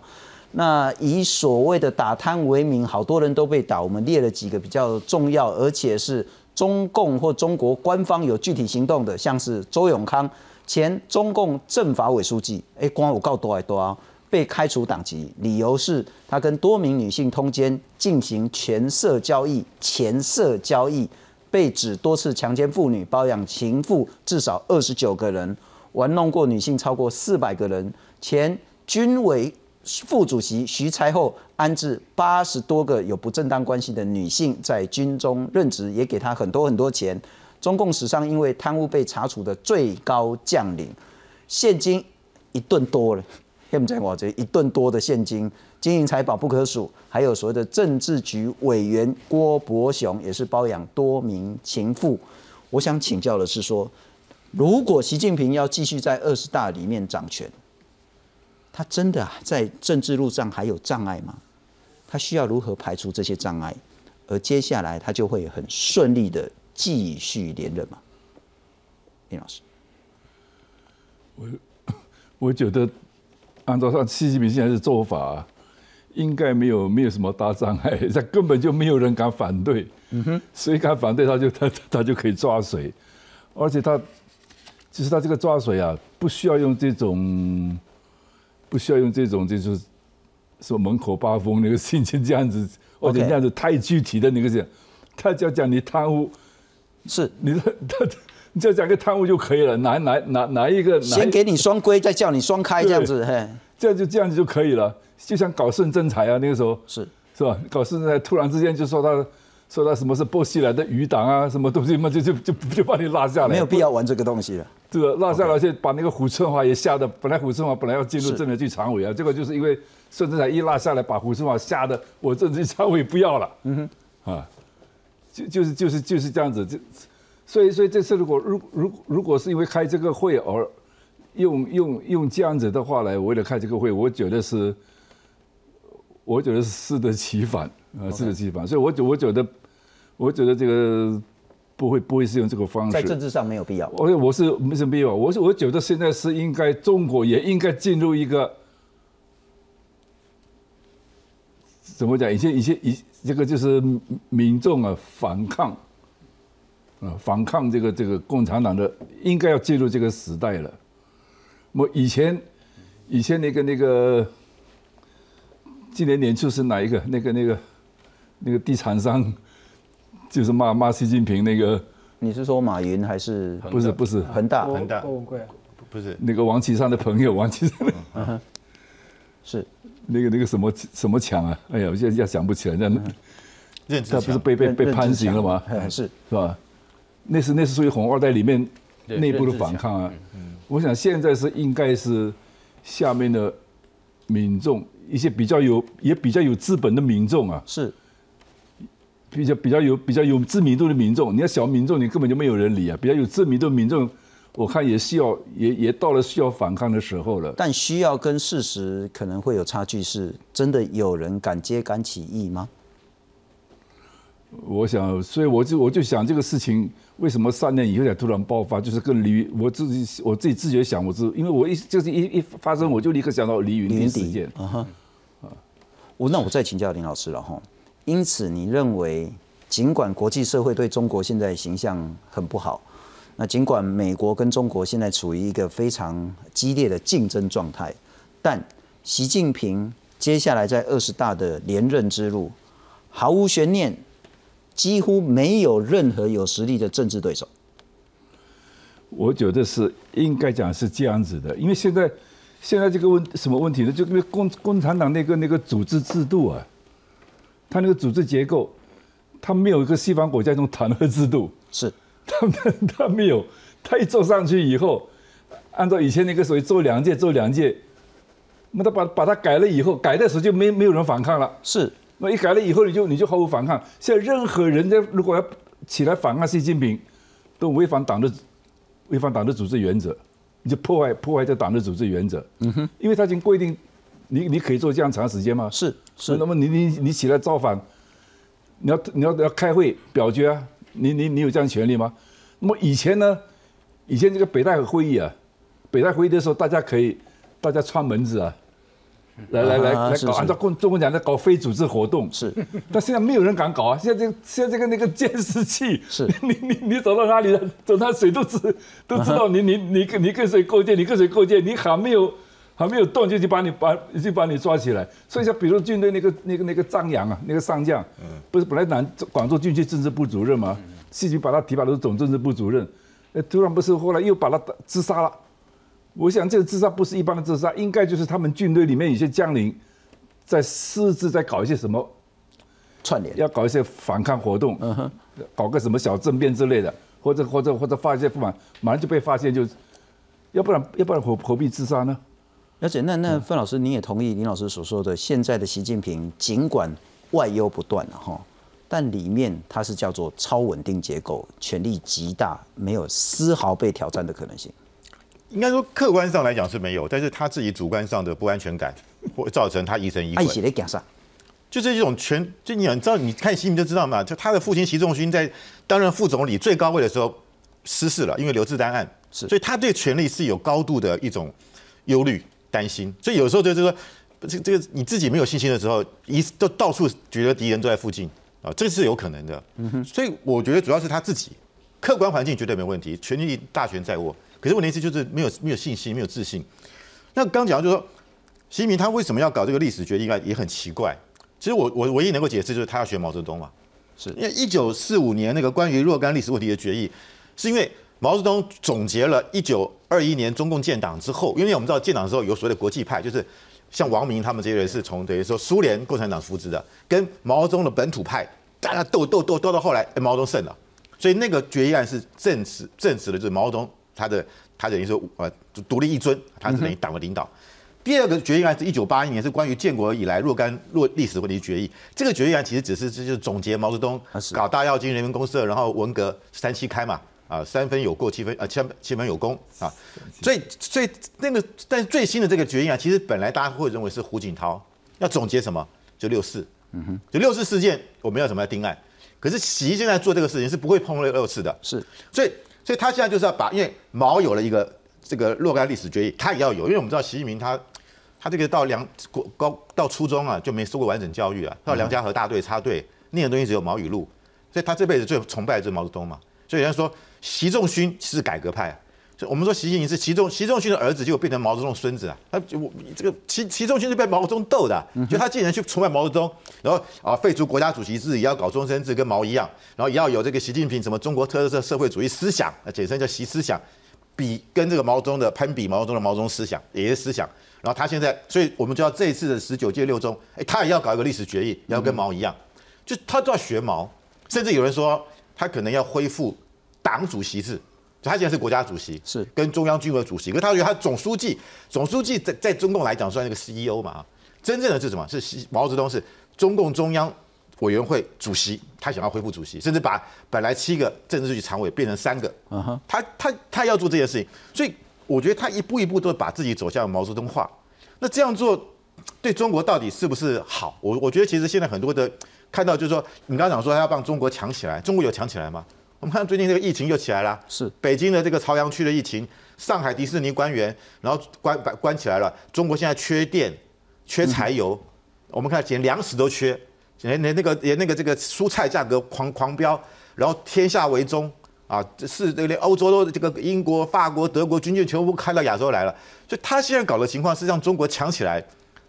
Speaker 1: 那以所谓的打贪为名，好多人都被打。我们列了几个比较重要，而且是中共或中国官方有具体行动的，像是周永康，前中共政法委书记，哎，光我告多还多啊，被开除党籍，理由是他跟多名女性通奸，进行权色交易，钱色交易。被指多次强奸妇女、包养情妇至少二十九个人，玩弄过女性超过四百个人。前军委副主席徐才厚安置八十多个有不正当关系的女性在军中任职，也给他很多很多钱。中共史上因为贪污被查处的最高将领，现金一顿多了。现在我这一顿多的现金。金银财宝不可数，还有所谓的政治局委员郭伯雄也是包养多名情妇。我想请教的是说，如果习近平要继续在二十大里面掌权，他真的在政治路上还有障碍吗？他需要如何排除这些障碍，而接下来他就会很顺利的继续连任吗？林老师，
Speaker 2: 我 *coughs* 我觉得按照他习近平现在的做法。应该没有没有什么大障碍，*laughs* 他根本就没有人敢反对。嗯哼，谁敢反对他就 *laughs* 他他就可以抓谁，而且他其实他这个抓水啊，不需要用这种，不需要用这种就是说门口八风那个心情这样子，而且这样子太具体的那个是，他就要讲你贪污，
Speaker 1: 是
Speaker 2: 你他他 *laughs* 你就讲个贪污就可以了，哪哪哪哪一个
Speaker 1: 先给你双规，再叫你双开这样子，*laughs* 嘿，
Speaker 2: 这样就这样子就可以了。就像搞顺政财啊，那个时候
Speaker 1: 是
Speaker 2: 是吧？搞顺政财，突然之间就说他说他什么是波西来的余党啊，什么东西嘛，就就就就把你拉下来，
Speaker 1: 没有必要玩这个东西了。
Speaker 2: 这个拉下来，就把那个胡春华也吓得，本来胡春华本来要进入政治局常委啊，结果就是因为顺贞财一拉下来，把胡春华吓得我政治局常委不要了。嗯哼，啊，就就是就是就是这样子，就所以所以这次如果如如如果是因为开这个会而用用用这样子的话来为了开这个会，我觉得是。我觉得是适得其反啊，适得其反，所以，我觉我觉得，我觉得这个不会不会是用这个方式，
Speaker 1: 在政治上没有必要。
Speaker 2: 我我是没什么必要，我是我觉得现在是应该中国也应该进入一个怎么讲？一些一些一这个就是民众啊反抗啊反抗这个这个共产党的，应该要进入这个时代了。我以前以前那个那个。今年年初是哪一个？那个、那个、那个地产商，就是骂骂习近平那个。
Speaker 1: 你是说马云还是？
Speaker 2: 不是不是
Speaker 1: 恒大
Speaker 9: 恒大
Speaker 10: 郭文贵
Speaker 9: 不是
Speaker 2: 那个王岐山的朋友王岐山。*laughs*
Speaker 1: 是
Speaker 2: 那个那个什么什么强啊？哎呀，我现在想不起来。那
Speaker 9: 那
Speaker 2: 他不是被被被判刑了吗？
Speaker 1: 是
Speaker 2: 是吧？那是那是属于红二代里面内部的反抗啊。我想现在是应该是下面的民众。一些比较有也比较有资本的民众啊，
Speaker 1: 是
Speaker 2: 比较比较有比较有知名度的民众。你要小民众，你根本就没有人理啊。比较有知名度的民众，我看也需要也也到了需要反抗的时候了。
Speaker 1: 但需要跟事实可能会有差距，是真的有人敢揭敢起义吗？
Speaker 2: 我想，所以我就我就想这个事情为什么三年以后才突然爆发，就是跟李我自己我自己自觉想，我是因为我一就是一一发生，我就立刻想到李云迪事件啊哈。
Speaker 1: 我那我再请教林老师了哈。因此，你认为尽管国际社会对中国现在形象很不好，那尽管美国跟中国现在处于一个非常激烈的竞争状态，但习近平接下来在二十大的连任之路，毫无悬念，几乎没有任何有实力的政治对手。
Speaker 2: 我觉得是应该讲是这样子的，因为现在现在这个问什么问题呢？就因为共共产党那个那个组织制度啊，他那个组织结构，他没有一个西方国家那种弹劾制度，
Speaker 1: 是，
Speaker 2: 他他他没有，他一坐上去以后，按照以前那个所谓做两届做两届，那他把把它改了以后，改的时候就没没有人反抗了，
Speaker 1: 是，
Speaker 2: 那一改了以后你就你就毫无反抗。现在任何人家如果要起来反抗习近平，都违反党的。违反党的组织原则，你就破坏破坏这党的组织原则。嗯哼，因为他已经规定，你你可以做这样长时间吗？
Speaker 1: 是是。
Speaker 2: 那么你你你起来造反，你要你要要开会表决啊？你你你有这样权利吗？那么以前呢？以前这个北戴河会议啊，北戴会议的时候，大家可以大家串门子啊。来来来来搞，按照共中国讲的搞非组织活动
Speaker 1: 是，*laughs*
Speaker 2: 但现在没有人敢搞啊！现在这现在这个那个监视器
Speaker 1: 是，*laughs*
Speaker 2: 你你你走到哪里了，走到谁都知都知道你你你跟你跟谁构建，你跟谁构建，你还没有还没有动就就把你把就把你抓起来。所以像比如军队那个那个那个张扬啊，那个上将，不是本来南广州军区政治部主任嘛？习近平把他提拔为总政治部主任，呃，突然不是后来又把他自杀了。我想这个自杀不是一般的自杀，应该就是他们军队里面有些将领在私自在搞一些什么
Speaker 1: 串联，
Speaker 2: 要搞一些反抗活动，嗯哼，搞个什么小政变之类的，或者或者或者发一些不满，马上就被发现，就要不然要不然何何必自杀呢？
Speaker 1: 而且那那范老师，你也同意林老师所说的，现在的习近平尽管外忧不断了哈，但里面他是叫做超稳定结构，权力极大，没有丝毫被挑战的可能性。
Speaker 9: 应该说，客观上来讲是没有，但是他自己主观上的不安全感，会造成他疑神疑鬼。就这种权，就你知道，你看新闻就知道嘛，就他的父亲习仲勋在担任副总理最高位的时候失势了，因为刘志丹案，
Speaker 1: 是，
Speaker 9: 所以他对权力是有高度的一种忧虑、担心。所以有时候就是说，这这个你自己没有信心的时候，一都到处觉得敌人都在附近啊，这是有可能的。嗯哼，所以我觉得主要是他自己，客观环境绝对没问题，权力大权在握。可是问题是，就是没有没有信心，没有自信。那刚讲就是说，习近平他为什么要搞这个历史决议案，也很奇怪。其实我我唯一能够解释就是他要学毛泽东嘛，
Speaker 1: 是
Speaker 9: 因为一九四五年那个关于若干历史问题的决议，是因为毛泽东总结了一九二一年中共建党之后，因为我们知道建党之后有所谓的国际派，就是像王明他们这些人是从等于说苏联共产党扶植的，跟毛泽东的本土派大家斗斗斗斗到后来，毛泽东胜了，所以那个决议案是证实证实了就是毛泽东。他的他等于说呃独立一尊，他是等于党的领导。第二个决议案是一九八一年，是关于建国以来若干若历史问题决议。这个决议案其实只是就是总结毛泽东搞大跃进、人民公社，然后文革三七开嘛啊，三分有过，七分啊七七分有功啊。所以所以那个但是最新的这个决议案，其实本来大家会认为是胡锦涛要总结什么，就六四，嗯哼，就六四事件我们要怎么来定案？可是习现在做这个事情是不会碰六六四的，
Speaker 1: 是
Speaker 9: 所以。所以他现在就是要把，因为毛有了一个这个若干历史决议，他也要有，因为我们知道习近平他他这个到梁国高到初中啊就没受过完整教育啊，到梁家河大队插队念的东西只有毛语录，所以他这辈子最崇拜的就是毛泽东嘛。所以人家说习仲勋是改革派。我们说习近平是习仲习仲勋的儿子，结果变成毛泽东孙子啊！他我这个习习仲勋是被毛泽东斗的，就他竟然去崇拜毛泽东，然后啊废除国家主席制，也要搞终身制，跟毛一样，然后也要有这个习近平什么中国特色社会主义思想，简称叫习思想，比跟这个毛泽东的攀比，毛泽东的毛泽东思想也是思想。然后他现在，所以我们就要这一次的十九届六中，哎，他也要搞一个历史决议，要跟毛一样，就他都要学毛，甚至有人说他可能要恢复党主席制。他现在是国家主席，
Speaker 1: 是
Speaker 9: 跟中央军委主席，可是他觉得他总书记，总书记在在中共来讲算是个 CEO 嘛啊，真正的是什么？是毛泽东是中共中央委员会主席，他想要恢复主席，甚至把本来七个政治局常委变成三个，嗯哼，他他他要做这件事情，所以我觉得他一步一步都把自己走向毛泽东化，那这样做对中国到底是不是好？我我觉得其实现在很多的看到就是说，你刚刚讲说他要帮中国强起来，中国有强起来吗？我们看最近这个疫情又起来了，
Speaker 1: 是。
Speaker 9: 北京的这个朝阳区的疫情，上海迪士尼官员，然后关关关起来了。中国现在缺电，缺柴油，我们看连粮食都缺，连连那个连那个这个蔬菜价格狂狂飙，然后天下为中，啊，这是这个连欧洲都这个英国、法国、德国军舰全部开到亚洲来了，所以他现在搞的情况是让中国强起来，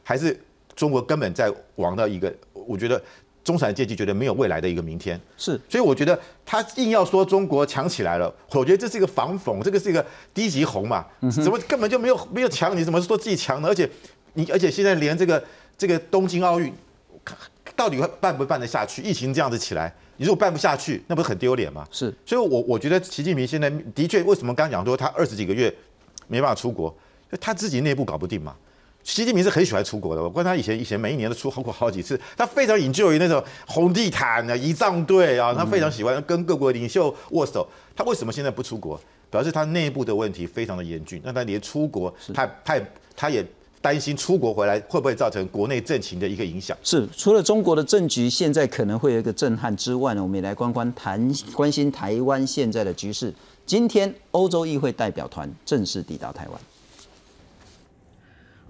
Speaker 9: 还是中国根本在往到一个我觉得中产阶级觉得没有未来的一个明天？
Speaker 1: 是，
Speaker 9: 所以我觉得他硬要说中国强起来了，我觉得这是一个反讽，这个是一个低级红嘛，怎么根本就没有没有强？你怎么说自己强呢？而且你而且现在连这个这个东京奥运。到底会办不办得下去？疫情这样子起来，你如果办不下去，那不是很丢脸吗？
Speaker 1: 是，
Speaker 9: 所以，我我觉得习近平现在的确，为什么刚刚讲说他二十几个月没办法出国，他自己内部搞不定嘛。习近平是很喜欢出国的，我观他以前以前每一年都出过好几次，他非常引咎于那种红地毯啊、仪仗队啊，他非常喜欢跟各国领袖握手。他为什么现在不出国？表示他内部的问题非常的严峻，那他连出国，他他也他也。担心出国回来会不会造成国内政情的一个影响？
Speaker 1: 是，除了中国的政局现在可能会有一个震撼之外呢，我们也来关关谈关心台湾现在的局势。今天欧洲议会代表团正式抵达台湾。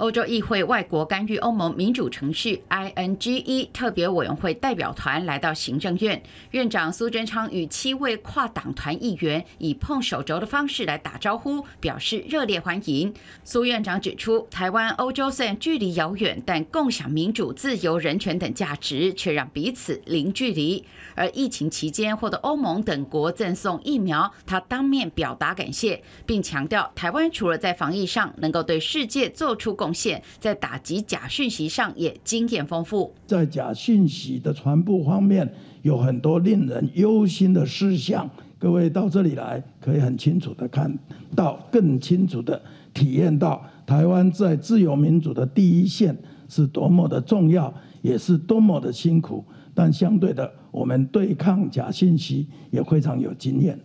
Speaker 11: 欧洲议会外国干预欧盟民主程序 （INGE） 特别委员会代表团来到行政院，院长苏贞昌与七位跨党团议员以碰手肘的方式来打招呼，表示热烈欢迎。苏院长指出，台湾、欧洲虽然距离遥远，但共享民主、自由、人权等价值，却让彼此零距离。而疫情期间获得欧盟等国赠送疫苗，他当面表达感谢，并强调，台湾除了在防疫上能够对世界做出贡献，在打击假讯息上也经验丰富。
Speaker 12: 在假讯息的传播方面，有很多令人忧心的事项。各位到这里来，可以很清楚的看到，更清楚的体验到，台湾在自由民主的第一线是多么的重要，也是多么的辛苦。但相对的，我们对抗假信息也非常有经验。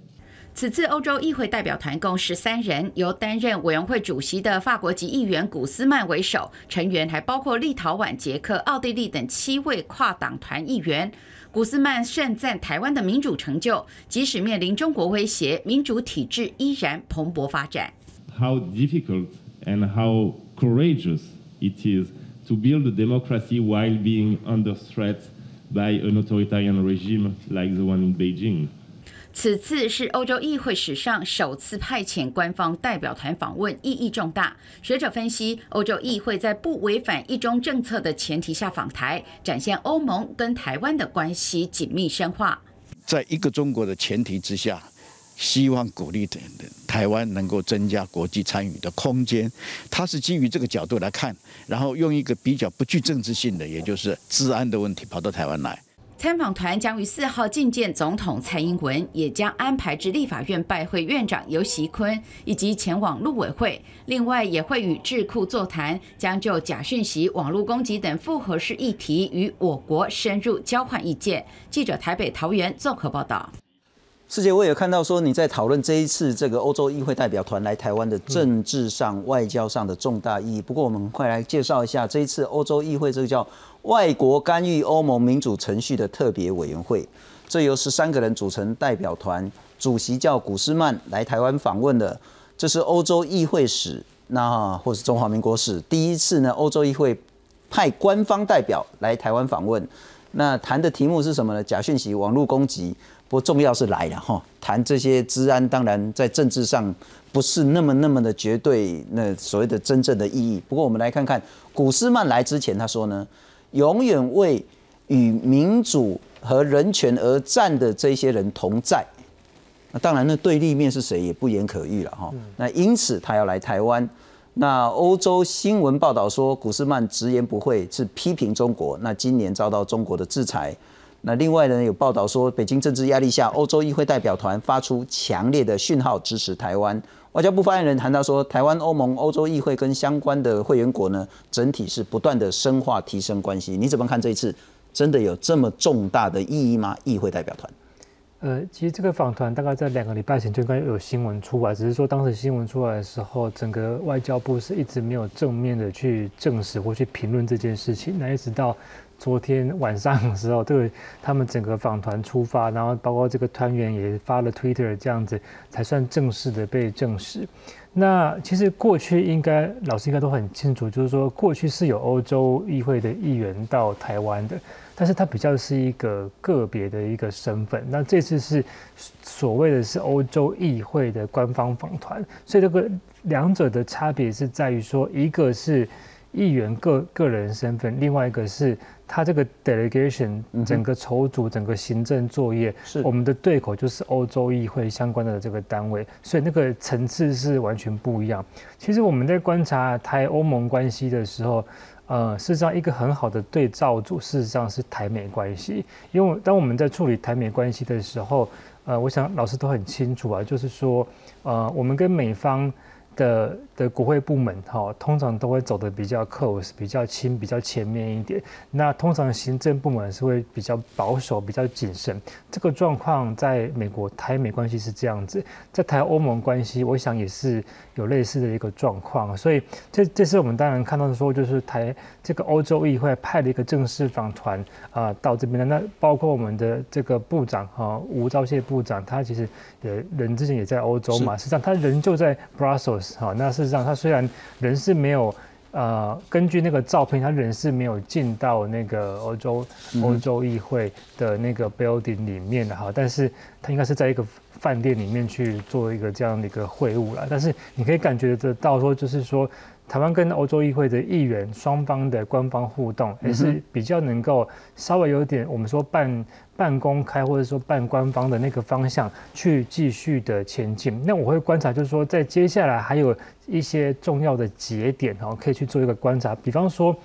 Speaker 11: 此次欧洲议会代表团共十三人，由担任委员会主席的法国籍议员古斯曼为首，成员还包括立陶宛、捷克、奥地利等七位跨党团议员。古斯曼盛赞台湾的民主成就，即使面临中国威胁，民主体制依然蓬勃发展。
Speaker 13: How difficult and how courageous it is to build a democracy while being under threat. by an authoritarian regime like the one in Beijing.
Speaker 11: 此次是欧洲议会史上首次派遣官方代表团访问，意义重大。学者分析，欧洲议会在不违反一中政策的前提下访台，展现欧盟跟台湾的关系紧密深化。
Speaker 14: 在一个中国的前提之下。希望鼓励台湾能够增加国际参与的空间，他是基于这个角度来看，然后用一个比较不具政治性的，也就是治安的问题跑到台湾来。
Speaker 11: 参访团将于四号觐见总统蔡英文，也将安排至立法院拜会院长尤习坤，以及前往陆委会。另外也会与智库座谈，将就假讯息、网络攻击等复合式议题与我国深入交换意见。记者台北桃园综合报道。
Speaker 1: 世界，我也看到说你在讨论这一次这个欧洲议会代表团来台湾的政治上、外交上的重大意义。不过，我们快来介绍一下这一次欧洲议会这个叫“外国干预欧盟民主程序”的特别委员会，这由十三个人组成代表团，主席叫古斯曼来台湾访问的。这是欧洲议会史，那或是中华民国史第一次呢？欧洲议会派官方代表来台湾访问，那谈的题目是什么呢？假讯息、网络攻击。不重要是来了哈，谈这些治安，当然在政治上不是那么那么的绝对，那所谓的真正的意义。不过我们来看看古斯曼来之前他说呢，永远为与民主和人权而战的这些人同在。那当然，那对立面是谁也不言可喻了哈。那因此他要来台湾。那欧洲新闻报道说，古斯曼直言不讳是批评中国。那今年遭到中国的制裁。那另外呢，有报道说，北京政治压力下，欧洲议会代表团发出强烈的讯号支持台湾。外交部发言人谈到说，台湾、欧盟、欧洲议会跟相关的会员国呢，整体是不断的深化、提升关系。你怎么看这一次？真的有这么重大的意义吗？议会代表团？
Speaker 10: 呃，其实这个访团大概在两个礼拜前就应该有新闻出来，只是说当时新闻出来的时候，整个外交部是一直没有正面的去证实或去评论这件事情。那一直到昨天晚上的时候，对他们整个访团出发，然后包括这个团员也发了 Twitter，这样子才算正式的被证实。那其实过去应该老师应该都很清楚，就是说过去是有欧洲议会的议员到台湾的，但是他比较是一个个别的一个身份。那这次是所谓的是欧洲议会的官方访团，所以这个两者的差别是在于说，一个是议员个个人身份，另外一个是。他这个 delegation 整个筹组整个行政作业，是我们的对口就是欧洲议会相关的这个单位，所以那个层次是完全不一样。其实我们在观察台欧盟关系的时候，呃，事实上一个很好的对照组事实上是台美关系，因为当我们在处理台美关系的时候，呃，我想老师都很清楚啊，就是说，呃，我们跟美方。的的国会部门哈，通常都会走的比较 close，比较亲，比较前面一点。那通常行政部门是会比较保守，比较谨慎。这个状况在美国台美关系是这样子，在台欧盟关系，我想也是有类似的一个状况。所以这这次我们当然看到的说，就是台这个欧洲议会派了一个正式访团啊到这边的。那包括我们的这个部长哈吴钊燮部长，他其实也人之前也在欧洲嘛，实际上他人就在 Brussels。好，那事实上他虽然人是没有，呃，根据那个照片，他人是没有进到那个欧洲欧洲议会的那个 building 里面的哈，但是他应该是在一个饭店里面去做一个这样的一个会晤了。但是你可以感觉得到说，就是说台湾跟欧洲议会的议员双方的官方互动，也是比较能够稍微有点我们说半。半公开或者说半官方的那个方向去继续的前进，那我会观察，就是说在接下来还有一些重要的节点哦，可以去做一个观察。比方说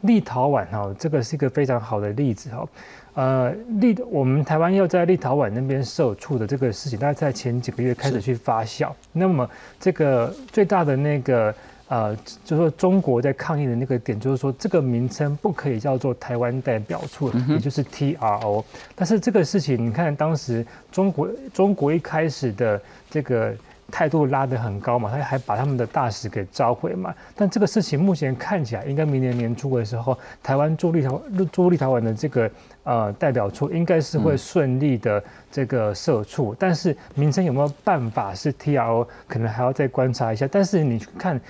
Speaker 10: 立陶宛哈，这个是一个非常好的例子哈。呃，立我们台湾要在立陶宛那边设处的这个事情，大概在前几个月开始去发酵。那么这个最大的那个。呃，就是说中国在抗议的那个点，就是说这个名称不可以叫做台湾代表处，也就是 TRO。但是这个事情，你看当时中国中国一开始的这个态度拉得很高嘛，他还把他们的大使给召回嘛。但这个事情目前看起来，应该明年年初的时候，台湾驻立陶驻立陶宛的这个呃代表处应该是会顺利的这个设处。但是名称有没有办法是 TRO，可能还要再观察一下。但是你看。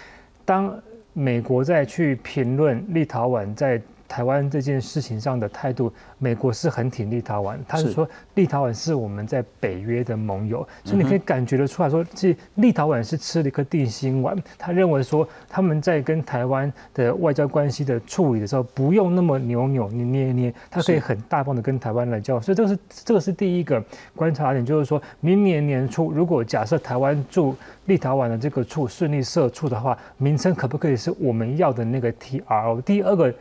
Speaker 10: 当美国在去评论立陶宛在台湾这件事情上的态度。美国是很挺立陶宛，他是说立陶宛是我们在北约的盟友，所以你可以感觉得出来说，这立陶宛是吃了一颗定心丸。他认为说他们在跟台湾的外交关系的处理的时候，不用那么扭扭捏捏，他可以很大方的跟台湾来交往。所以这个是这个是第一个观察点，就是说明年年初如果假设台湾驻立陶宛的这个处顺利设处的话，名称可不可以是我们要的那个 TRO？第二个。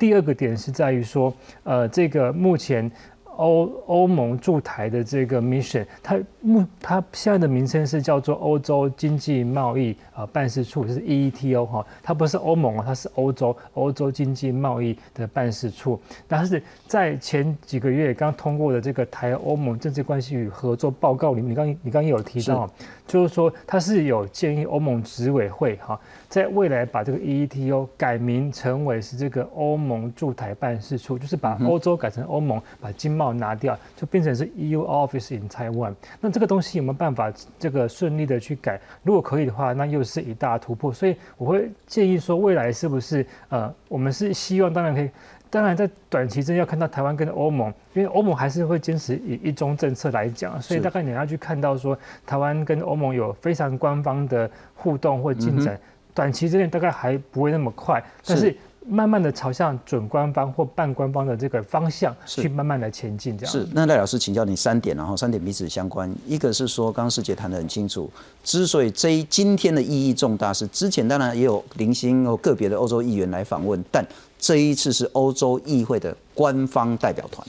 Speaker 10: 第二个点是在于说，呃，这个目前。欧欧盟驻台的这个 mission，它目它现在的名称是叫做欧洲经济贸易啊办事处，是 EETO 哈，它不是欧盟啊，它是欧洲欧洲经济贸易的办事处。但是在前几个月刚通过的这个台欧盟政治关系与合作报告里面，你刚你刚也有提到，就是说他是有建议欧盟执委会哈，在未来把这个 EETO 改名成为是这个欧盟驻台办事处，就是把欧洲改成欧盟，把经贸。拿掉就变成是 EU Office in Taiwan。那这个东西有没有办法这个顺利的去改？如果可以的话，那又是一大突破。所以我会建议说，未来是不是呃，我们是希望当然可以，当然在短期之内要看到台湾跟欧盟，因为欧盟还是会坚持以一中政策来讲，所以大概你要去看到说台湾跟欧盟有非常官方的互动或进展。短期之内大概还不会那么快，但是。慢慢的朝向准官方或半官方的这个方向去慢慢的前进，这样
Speaker 1: 是。那赖老师请教你三点，然后三点彼此相关。一个是说，刚刚师姐谈的很清楚，之所以这一今天的意义重大，是之前当然也有零星有个别的欧洲议员来访问，但这一次是欧洲议会的官方代表团。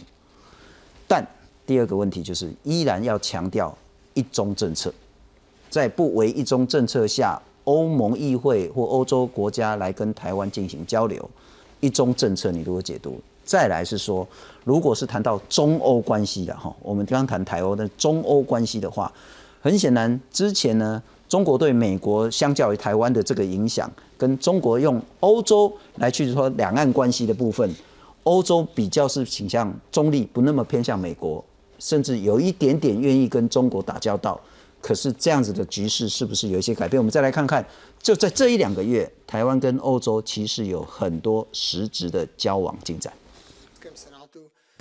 Speaker 1: 但第二个问题就是，依然要强调一中政策，在不为一中政策下。欧盟议会或欧洲国家来跟台湾进行交流，一中政策你如何解读？再来是说，如果是谈到中欧关系的哈，我们刚刚谈台欧的中欧关系的话，很显然之前呢，中国对美国相较于台湾的这个影响，跟中国用欧洲来去说两岸关系的部分，欧洲比较是倾向中立，不那么偏向美国，甚至有一点点愿意跟中国打交道。可是这样子的局势是不是有一些改变？我们再来看看，就在这一两个月，台湾跟欧洲其实有很多实质的交往进展。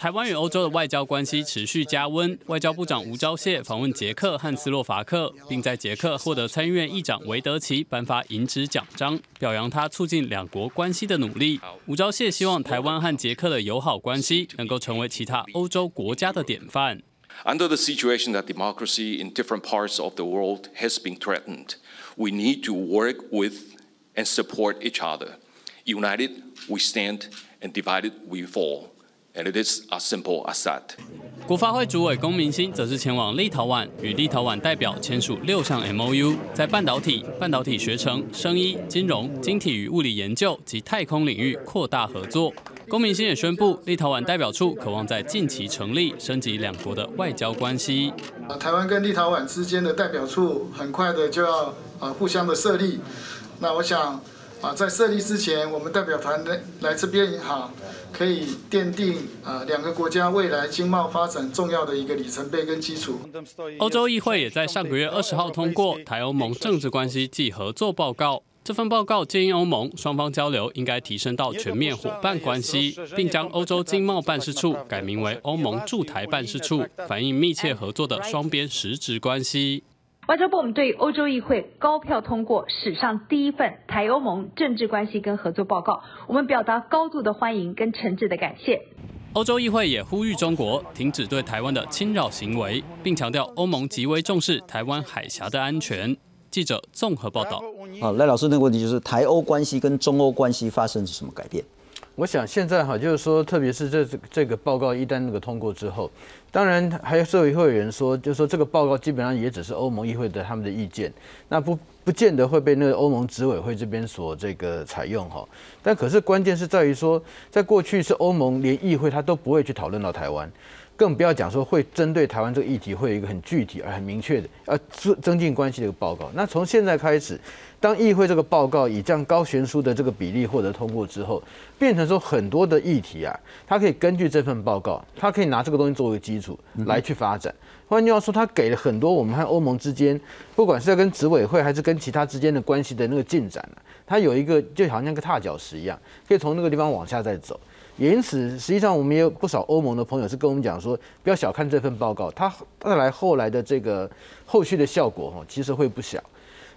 Speaker 15: 台湾与欧洲的外交关系持续加温。外交部长吴钊燮访问捷克和斯洛伐克，并在捷克获得参议院议长韦德奇颁发银质奖章，表扬他促进两国关系的努力。吴钊燮希望台湾和捷克的友好关系能够成为其他欧洲国家的典范。
Speaker 16: Under the situation that democracy in different parts of the world has been threatened, we need to work with and support each other. United, we stand, and divided, we fall. And it is as simple as that.
Speaker 15: 国发会主委龚明鑫则是前往立陶宛，与立陶宛代表签署六项 MOU，在半导体、半导体学程、生医、金融、晶体与物理研究及太空领域扩大合作。龚明鑫也宣布，立陶宛代表处渴望在近期成立，升级两国的外交关系。
Speaker 17: 台湾跟立陶宛之间的代表处很快的就要呃互相的设立。那我想啊，在设立之前，我们代表团来来这边也好。可以奠定啊两个国家未来经贸发展重要的一个里程碑跟基础。
Speaker 15: 欧洲议会也在上个月二十号通过台欧盟政治关系暨合作报告。这份报告建议欧盟双方交流应该提升到全面伙伴关系，并将欧洲经贸办事处改名为欧盟驻台办事处，反映密切合作的双边实质关系。
Speaker 18: 外交部我们对欧洲议会高票通过史上第一份台欧盟政治关系跟合作报告，我们表达高度的欢迎跟诚挚的感谢。
Speaker 15: 欧洲议会也呼吁中国停止对台湾的侵扰行为，并强调欧盟极为重视台湾海峡的安全。记者综合报道。
Speaker 1: 好，赖老师那个问题就是台欧关系跟中欧关系发生什么改变？
Speaker 3: 我想现在哈，就是说，特别是这这个报告一旦那个通过之后，当然还有社会会有人说，就是说这个报告基本上也只是欧盟议会的他们的意见，那不不见得会被那个欧盟执委会这边所这个采用哈。但可是关键是在于说，在过去是欧盟连议会他都不会去讨论到台湾。更不要讲说会针对台湾这个议题会有一个很具体而很明确的呃增增进关系的一个报告。那从现在开始，当议会这个报告以这样高悬殊的这个比例获得通过之后，变成说很多的议题啊，它可以根据这份报告，它可以拿这个东西作为基础来去发展。换句话说，它给了很多我们和欧盟之间，不管是要跟执委会还是跟其他之间的关系的那个进展它有一个就好像个踏脚石一样，可以从那个地方往下再走。也因此，实际上我们也有不少欧盟的朋友是跟我们讲说，不要小看这份报告，它带来后来的这个后续的效果哈，其实会不小。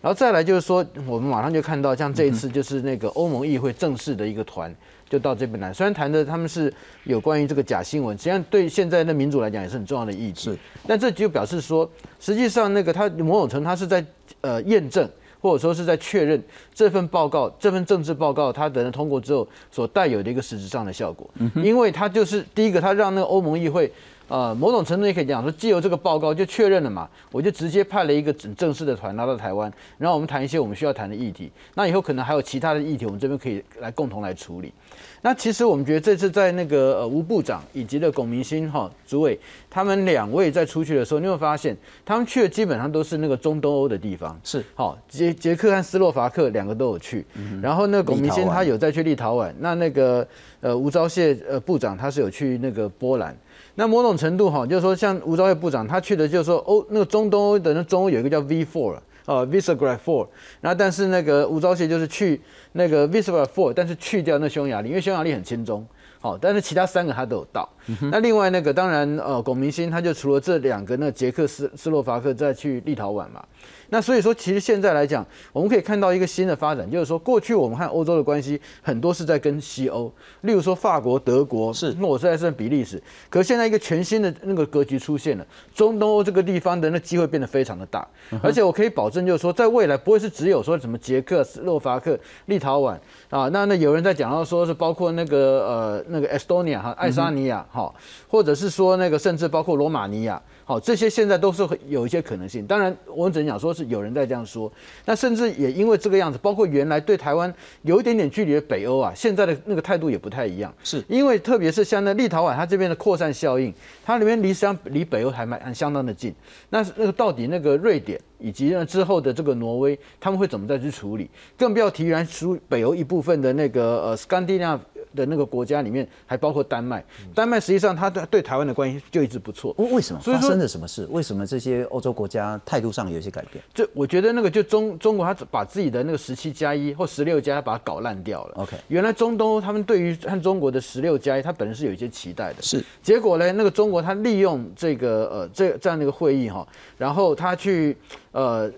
Speaker 3: 然后再来就是说，我们马上就看到，像这一次就是那个欧盟议会正式的一个团就到这边来，虽然谈的他们是有关于这个假新闻，实际上对现在的民主来讲也是很重要的议题。但这就表示说，实际上那个他某种程度他是在呃验证。或者说是在确认这份报告、这份政治报告，它等通过之后所带有的一个实质上的效果，因为它就是第一个，它让那个欧盟议会，呃，某种程度也可以讲说，既有这个报告就确认了嘛，我就直接派了一个正正式的团拉到台湾，然后我们谈一些我们需要谈的议题，那以后可能还有其他的议题，我们这边可以来共同来处理。那其实我们觉得这次在那个呃吴部长以及的龚明鑫哈主委他们两位在出去的时候，你会发现他们去的基本上都是那个中东欧的地方，
Speaker 1: 是
Speaker 3: 好捷捷克和斯洛伐克两个都有去，然后那个龚明鑫他有再去立陶宛，那那个呃吴钊燮呃部长他是有去那个波兰，那某种程度哈就是说像吴钊燮部长他去的就是说欧那个中东欧的那中欧有一个叫 V Four。呃，Visegrad Four，然后但是那个吴钊燮就是去那个 Visegrad Four，但是去掉那匈牙利，因为匈牙利很轻松，好，但是其他三个他都有到。那另外那个当然呃，龚明鑫他就除了这两个，那捷克斯斯洛伐克再去立陶宛嘛。那所以说，其实现在来讲，我们可以看到一个新的发展，就是说，过去我们和欧洲的关系很多是在跟西欧，例如说法国、德国，是那我是在算比利时，可是现在一个全新的那个格局出现了，中东欧这个地方的那机会变得非常的大，而且我可以保证，就是说，在未来不会是只有说什么捷克斯洛伐克、立陶宛啊，那那有人在讲到说是包括那个呃那个 Estonia 哈爱沙尼亚哈，或者是说那个甚至包括罗马尼亚。好，这些现在都是有一些可能性。当然，我们只能讲说是有人在这样说。那甚至也因为这个样子，包括原来对台湾有一点点距离的北欧啊，现在的那个态度也不太一样。
Speaker 1: 是
Speaker 3: 因为特别是像那立陶宛，它这边的扩散效应，它里面离实际上离北欧还蛮相当的近。那那个到底那个瑞典以及呢之后的这个挪威，他们会怎么再去处理？更不要提原来属北欧一部分的那个呃 Scandinavia 的那个国家里面，还包括丹麦。丹麦实际上它对对台湾的关系就一直不错。
Speaker 1: 为什么？发生了什么事？为什么这些欧洲国家态度上有一些改变？
Speaker 3: 这我觉得那个就中中国，他把自己的那个十七加一或十六加把它搞烂掉了。
Speaker 1: OK，
Speaker 3: 原来中东他们对于和中国的十六加一，他本身是有一些期待的。
Speaker 1: 是，
Speaker 3: 结果呢，那个中国他利用这个呃这这样的一个会议哈，然后他去呃。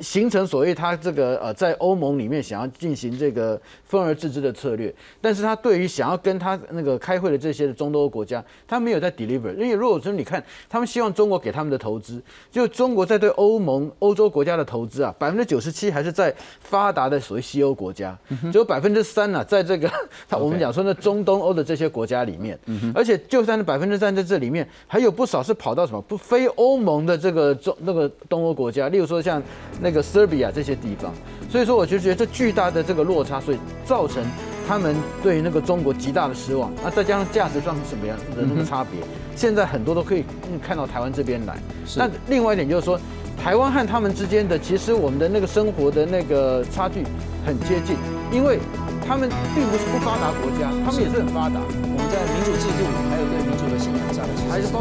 Speaker 3: 形成所谓他这个呃，在欧盟里面想要进行这个分而治之的策略，但是他对于想要跟他那个开会的这些中东欧国家，他没有在 deliver。因为如果说你看，他们希望中国给他们的投资，就中国在对欧盟、欧洲国家的投资啊，百分之九十七还是在发达的所谓西欧国家，只有百分之三呢，在这个他我们讲说那中东欧的这些国家里面，而且就算是百分之三在这里面，还有不少是跑到什么不非欧盟的这个中那个东欧国家，例如说像那个 Serbia 这些地方，所以说我就觉得这巨大的这个落差，所以造成他们对于那个中国极大的失望。那再加上价值上是什么样的那个差别，现在很多都可以看到台湾这边来。那另外一点就是说，台湾和他们之间的其实我们的那个生活的那个差距很接近，因为他们并不是不发达国家，他们也是很发达。
Speaker 1: 我们在民主制度还有对民主的信仰上，
Speaker 3: 还是包。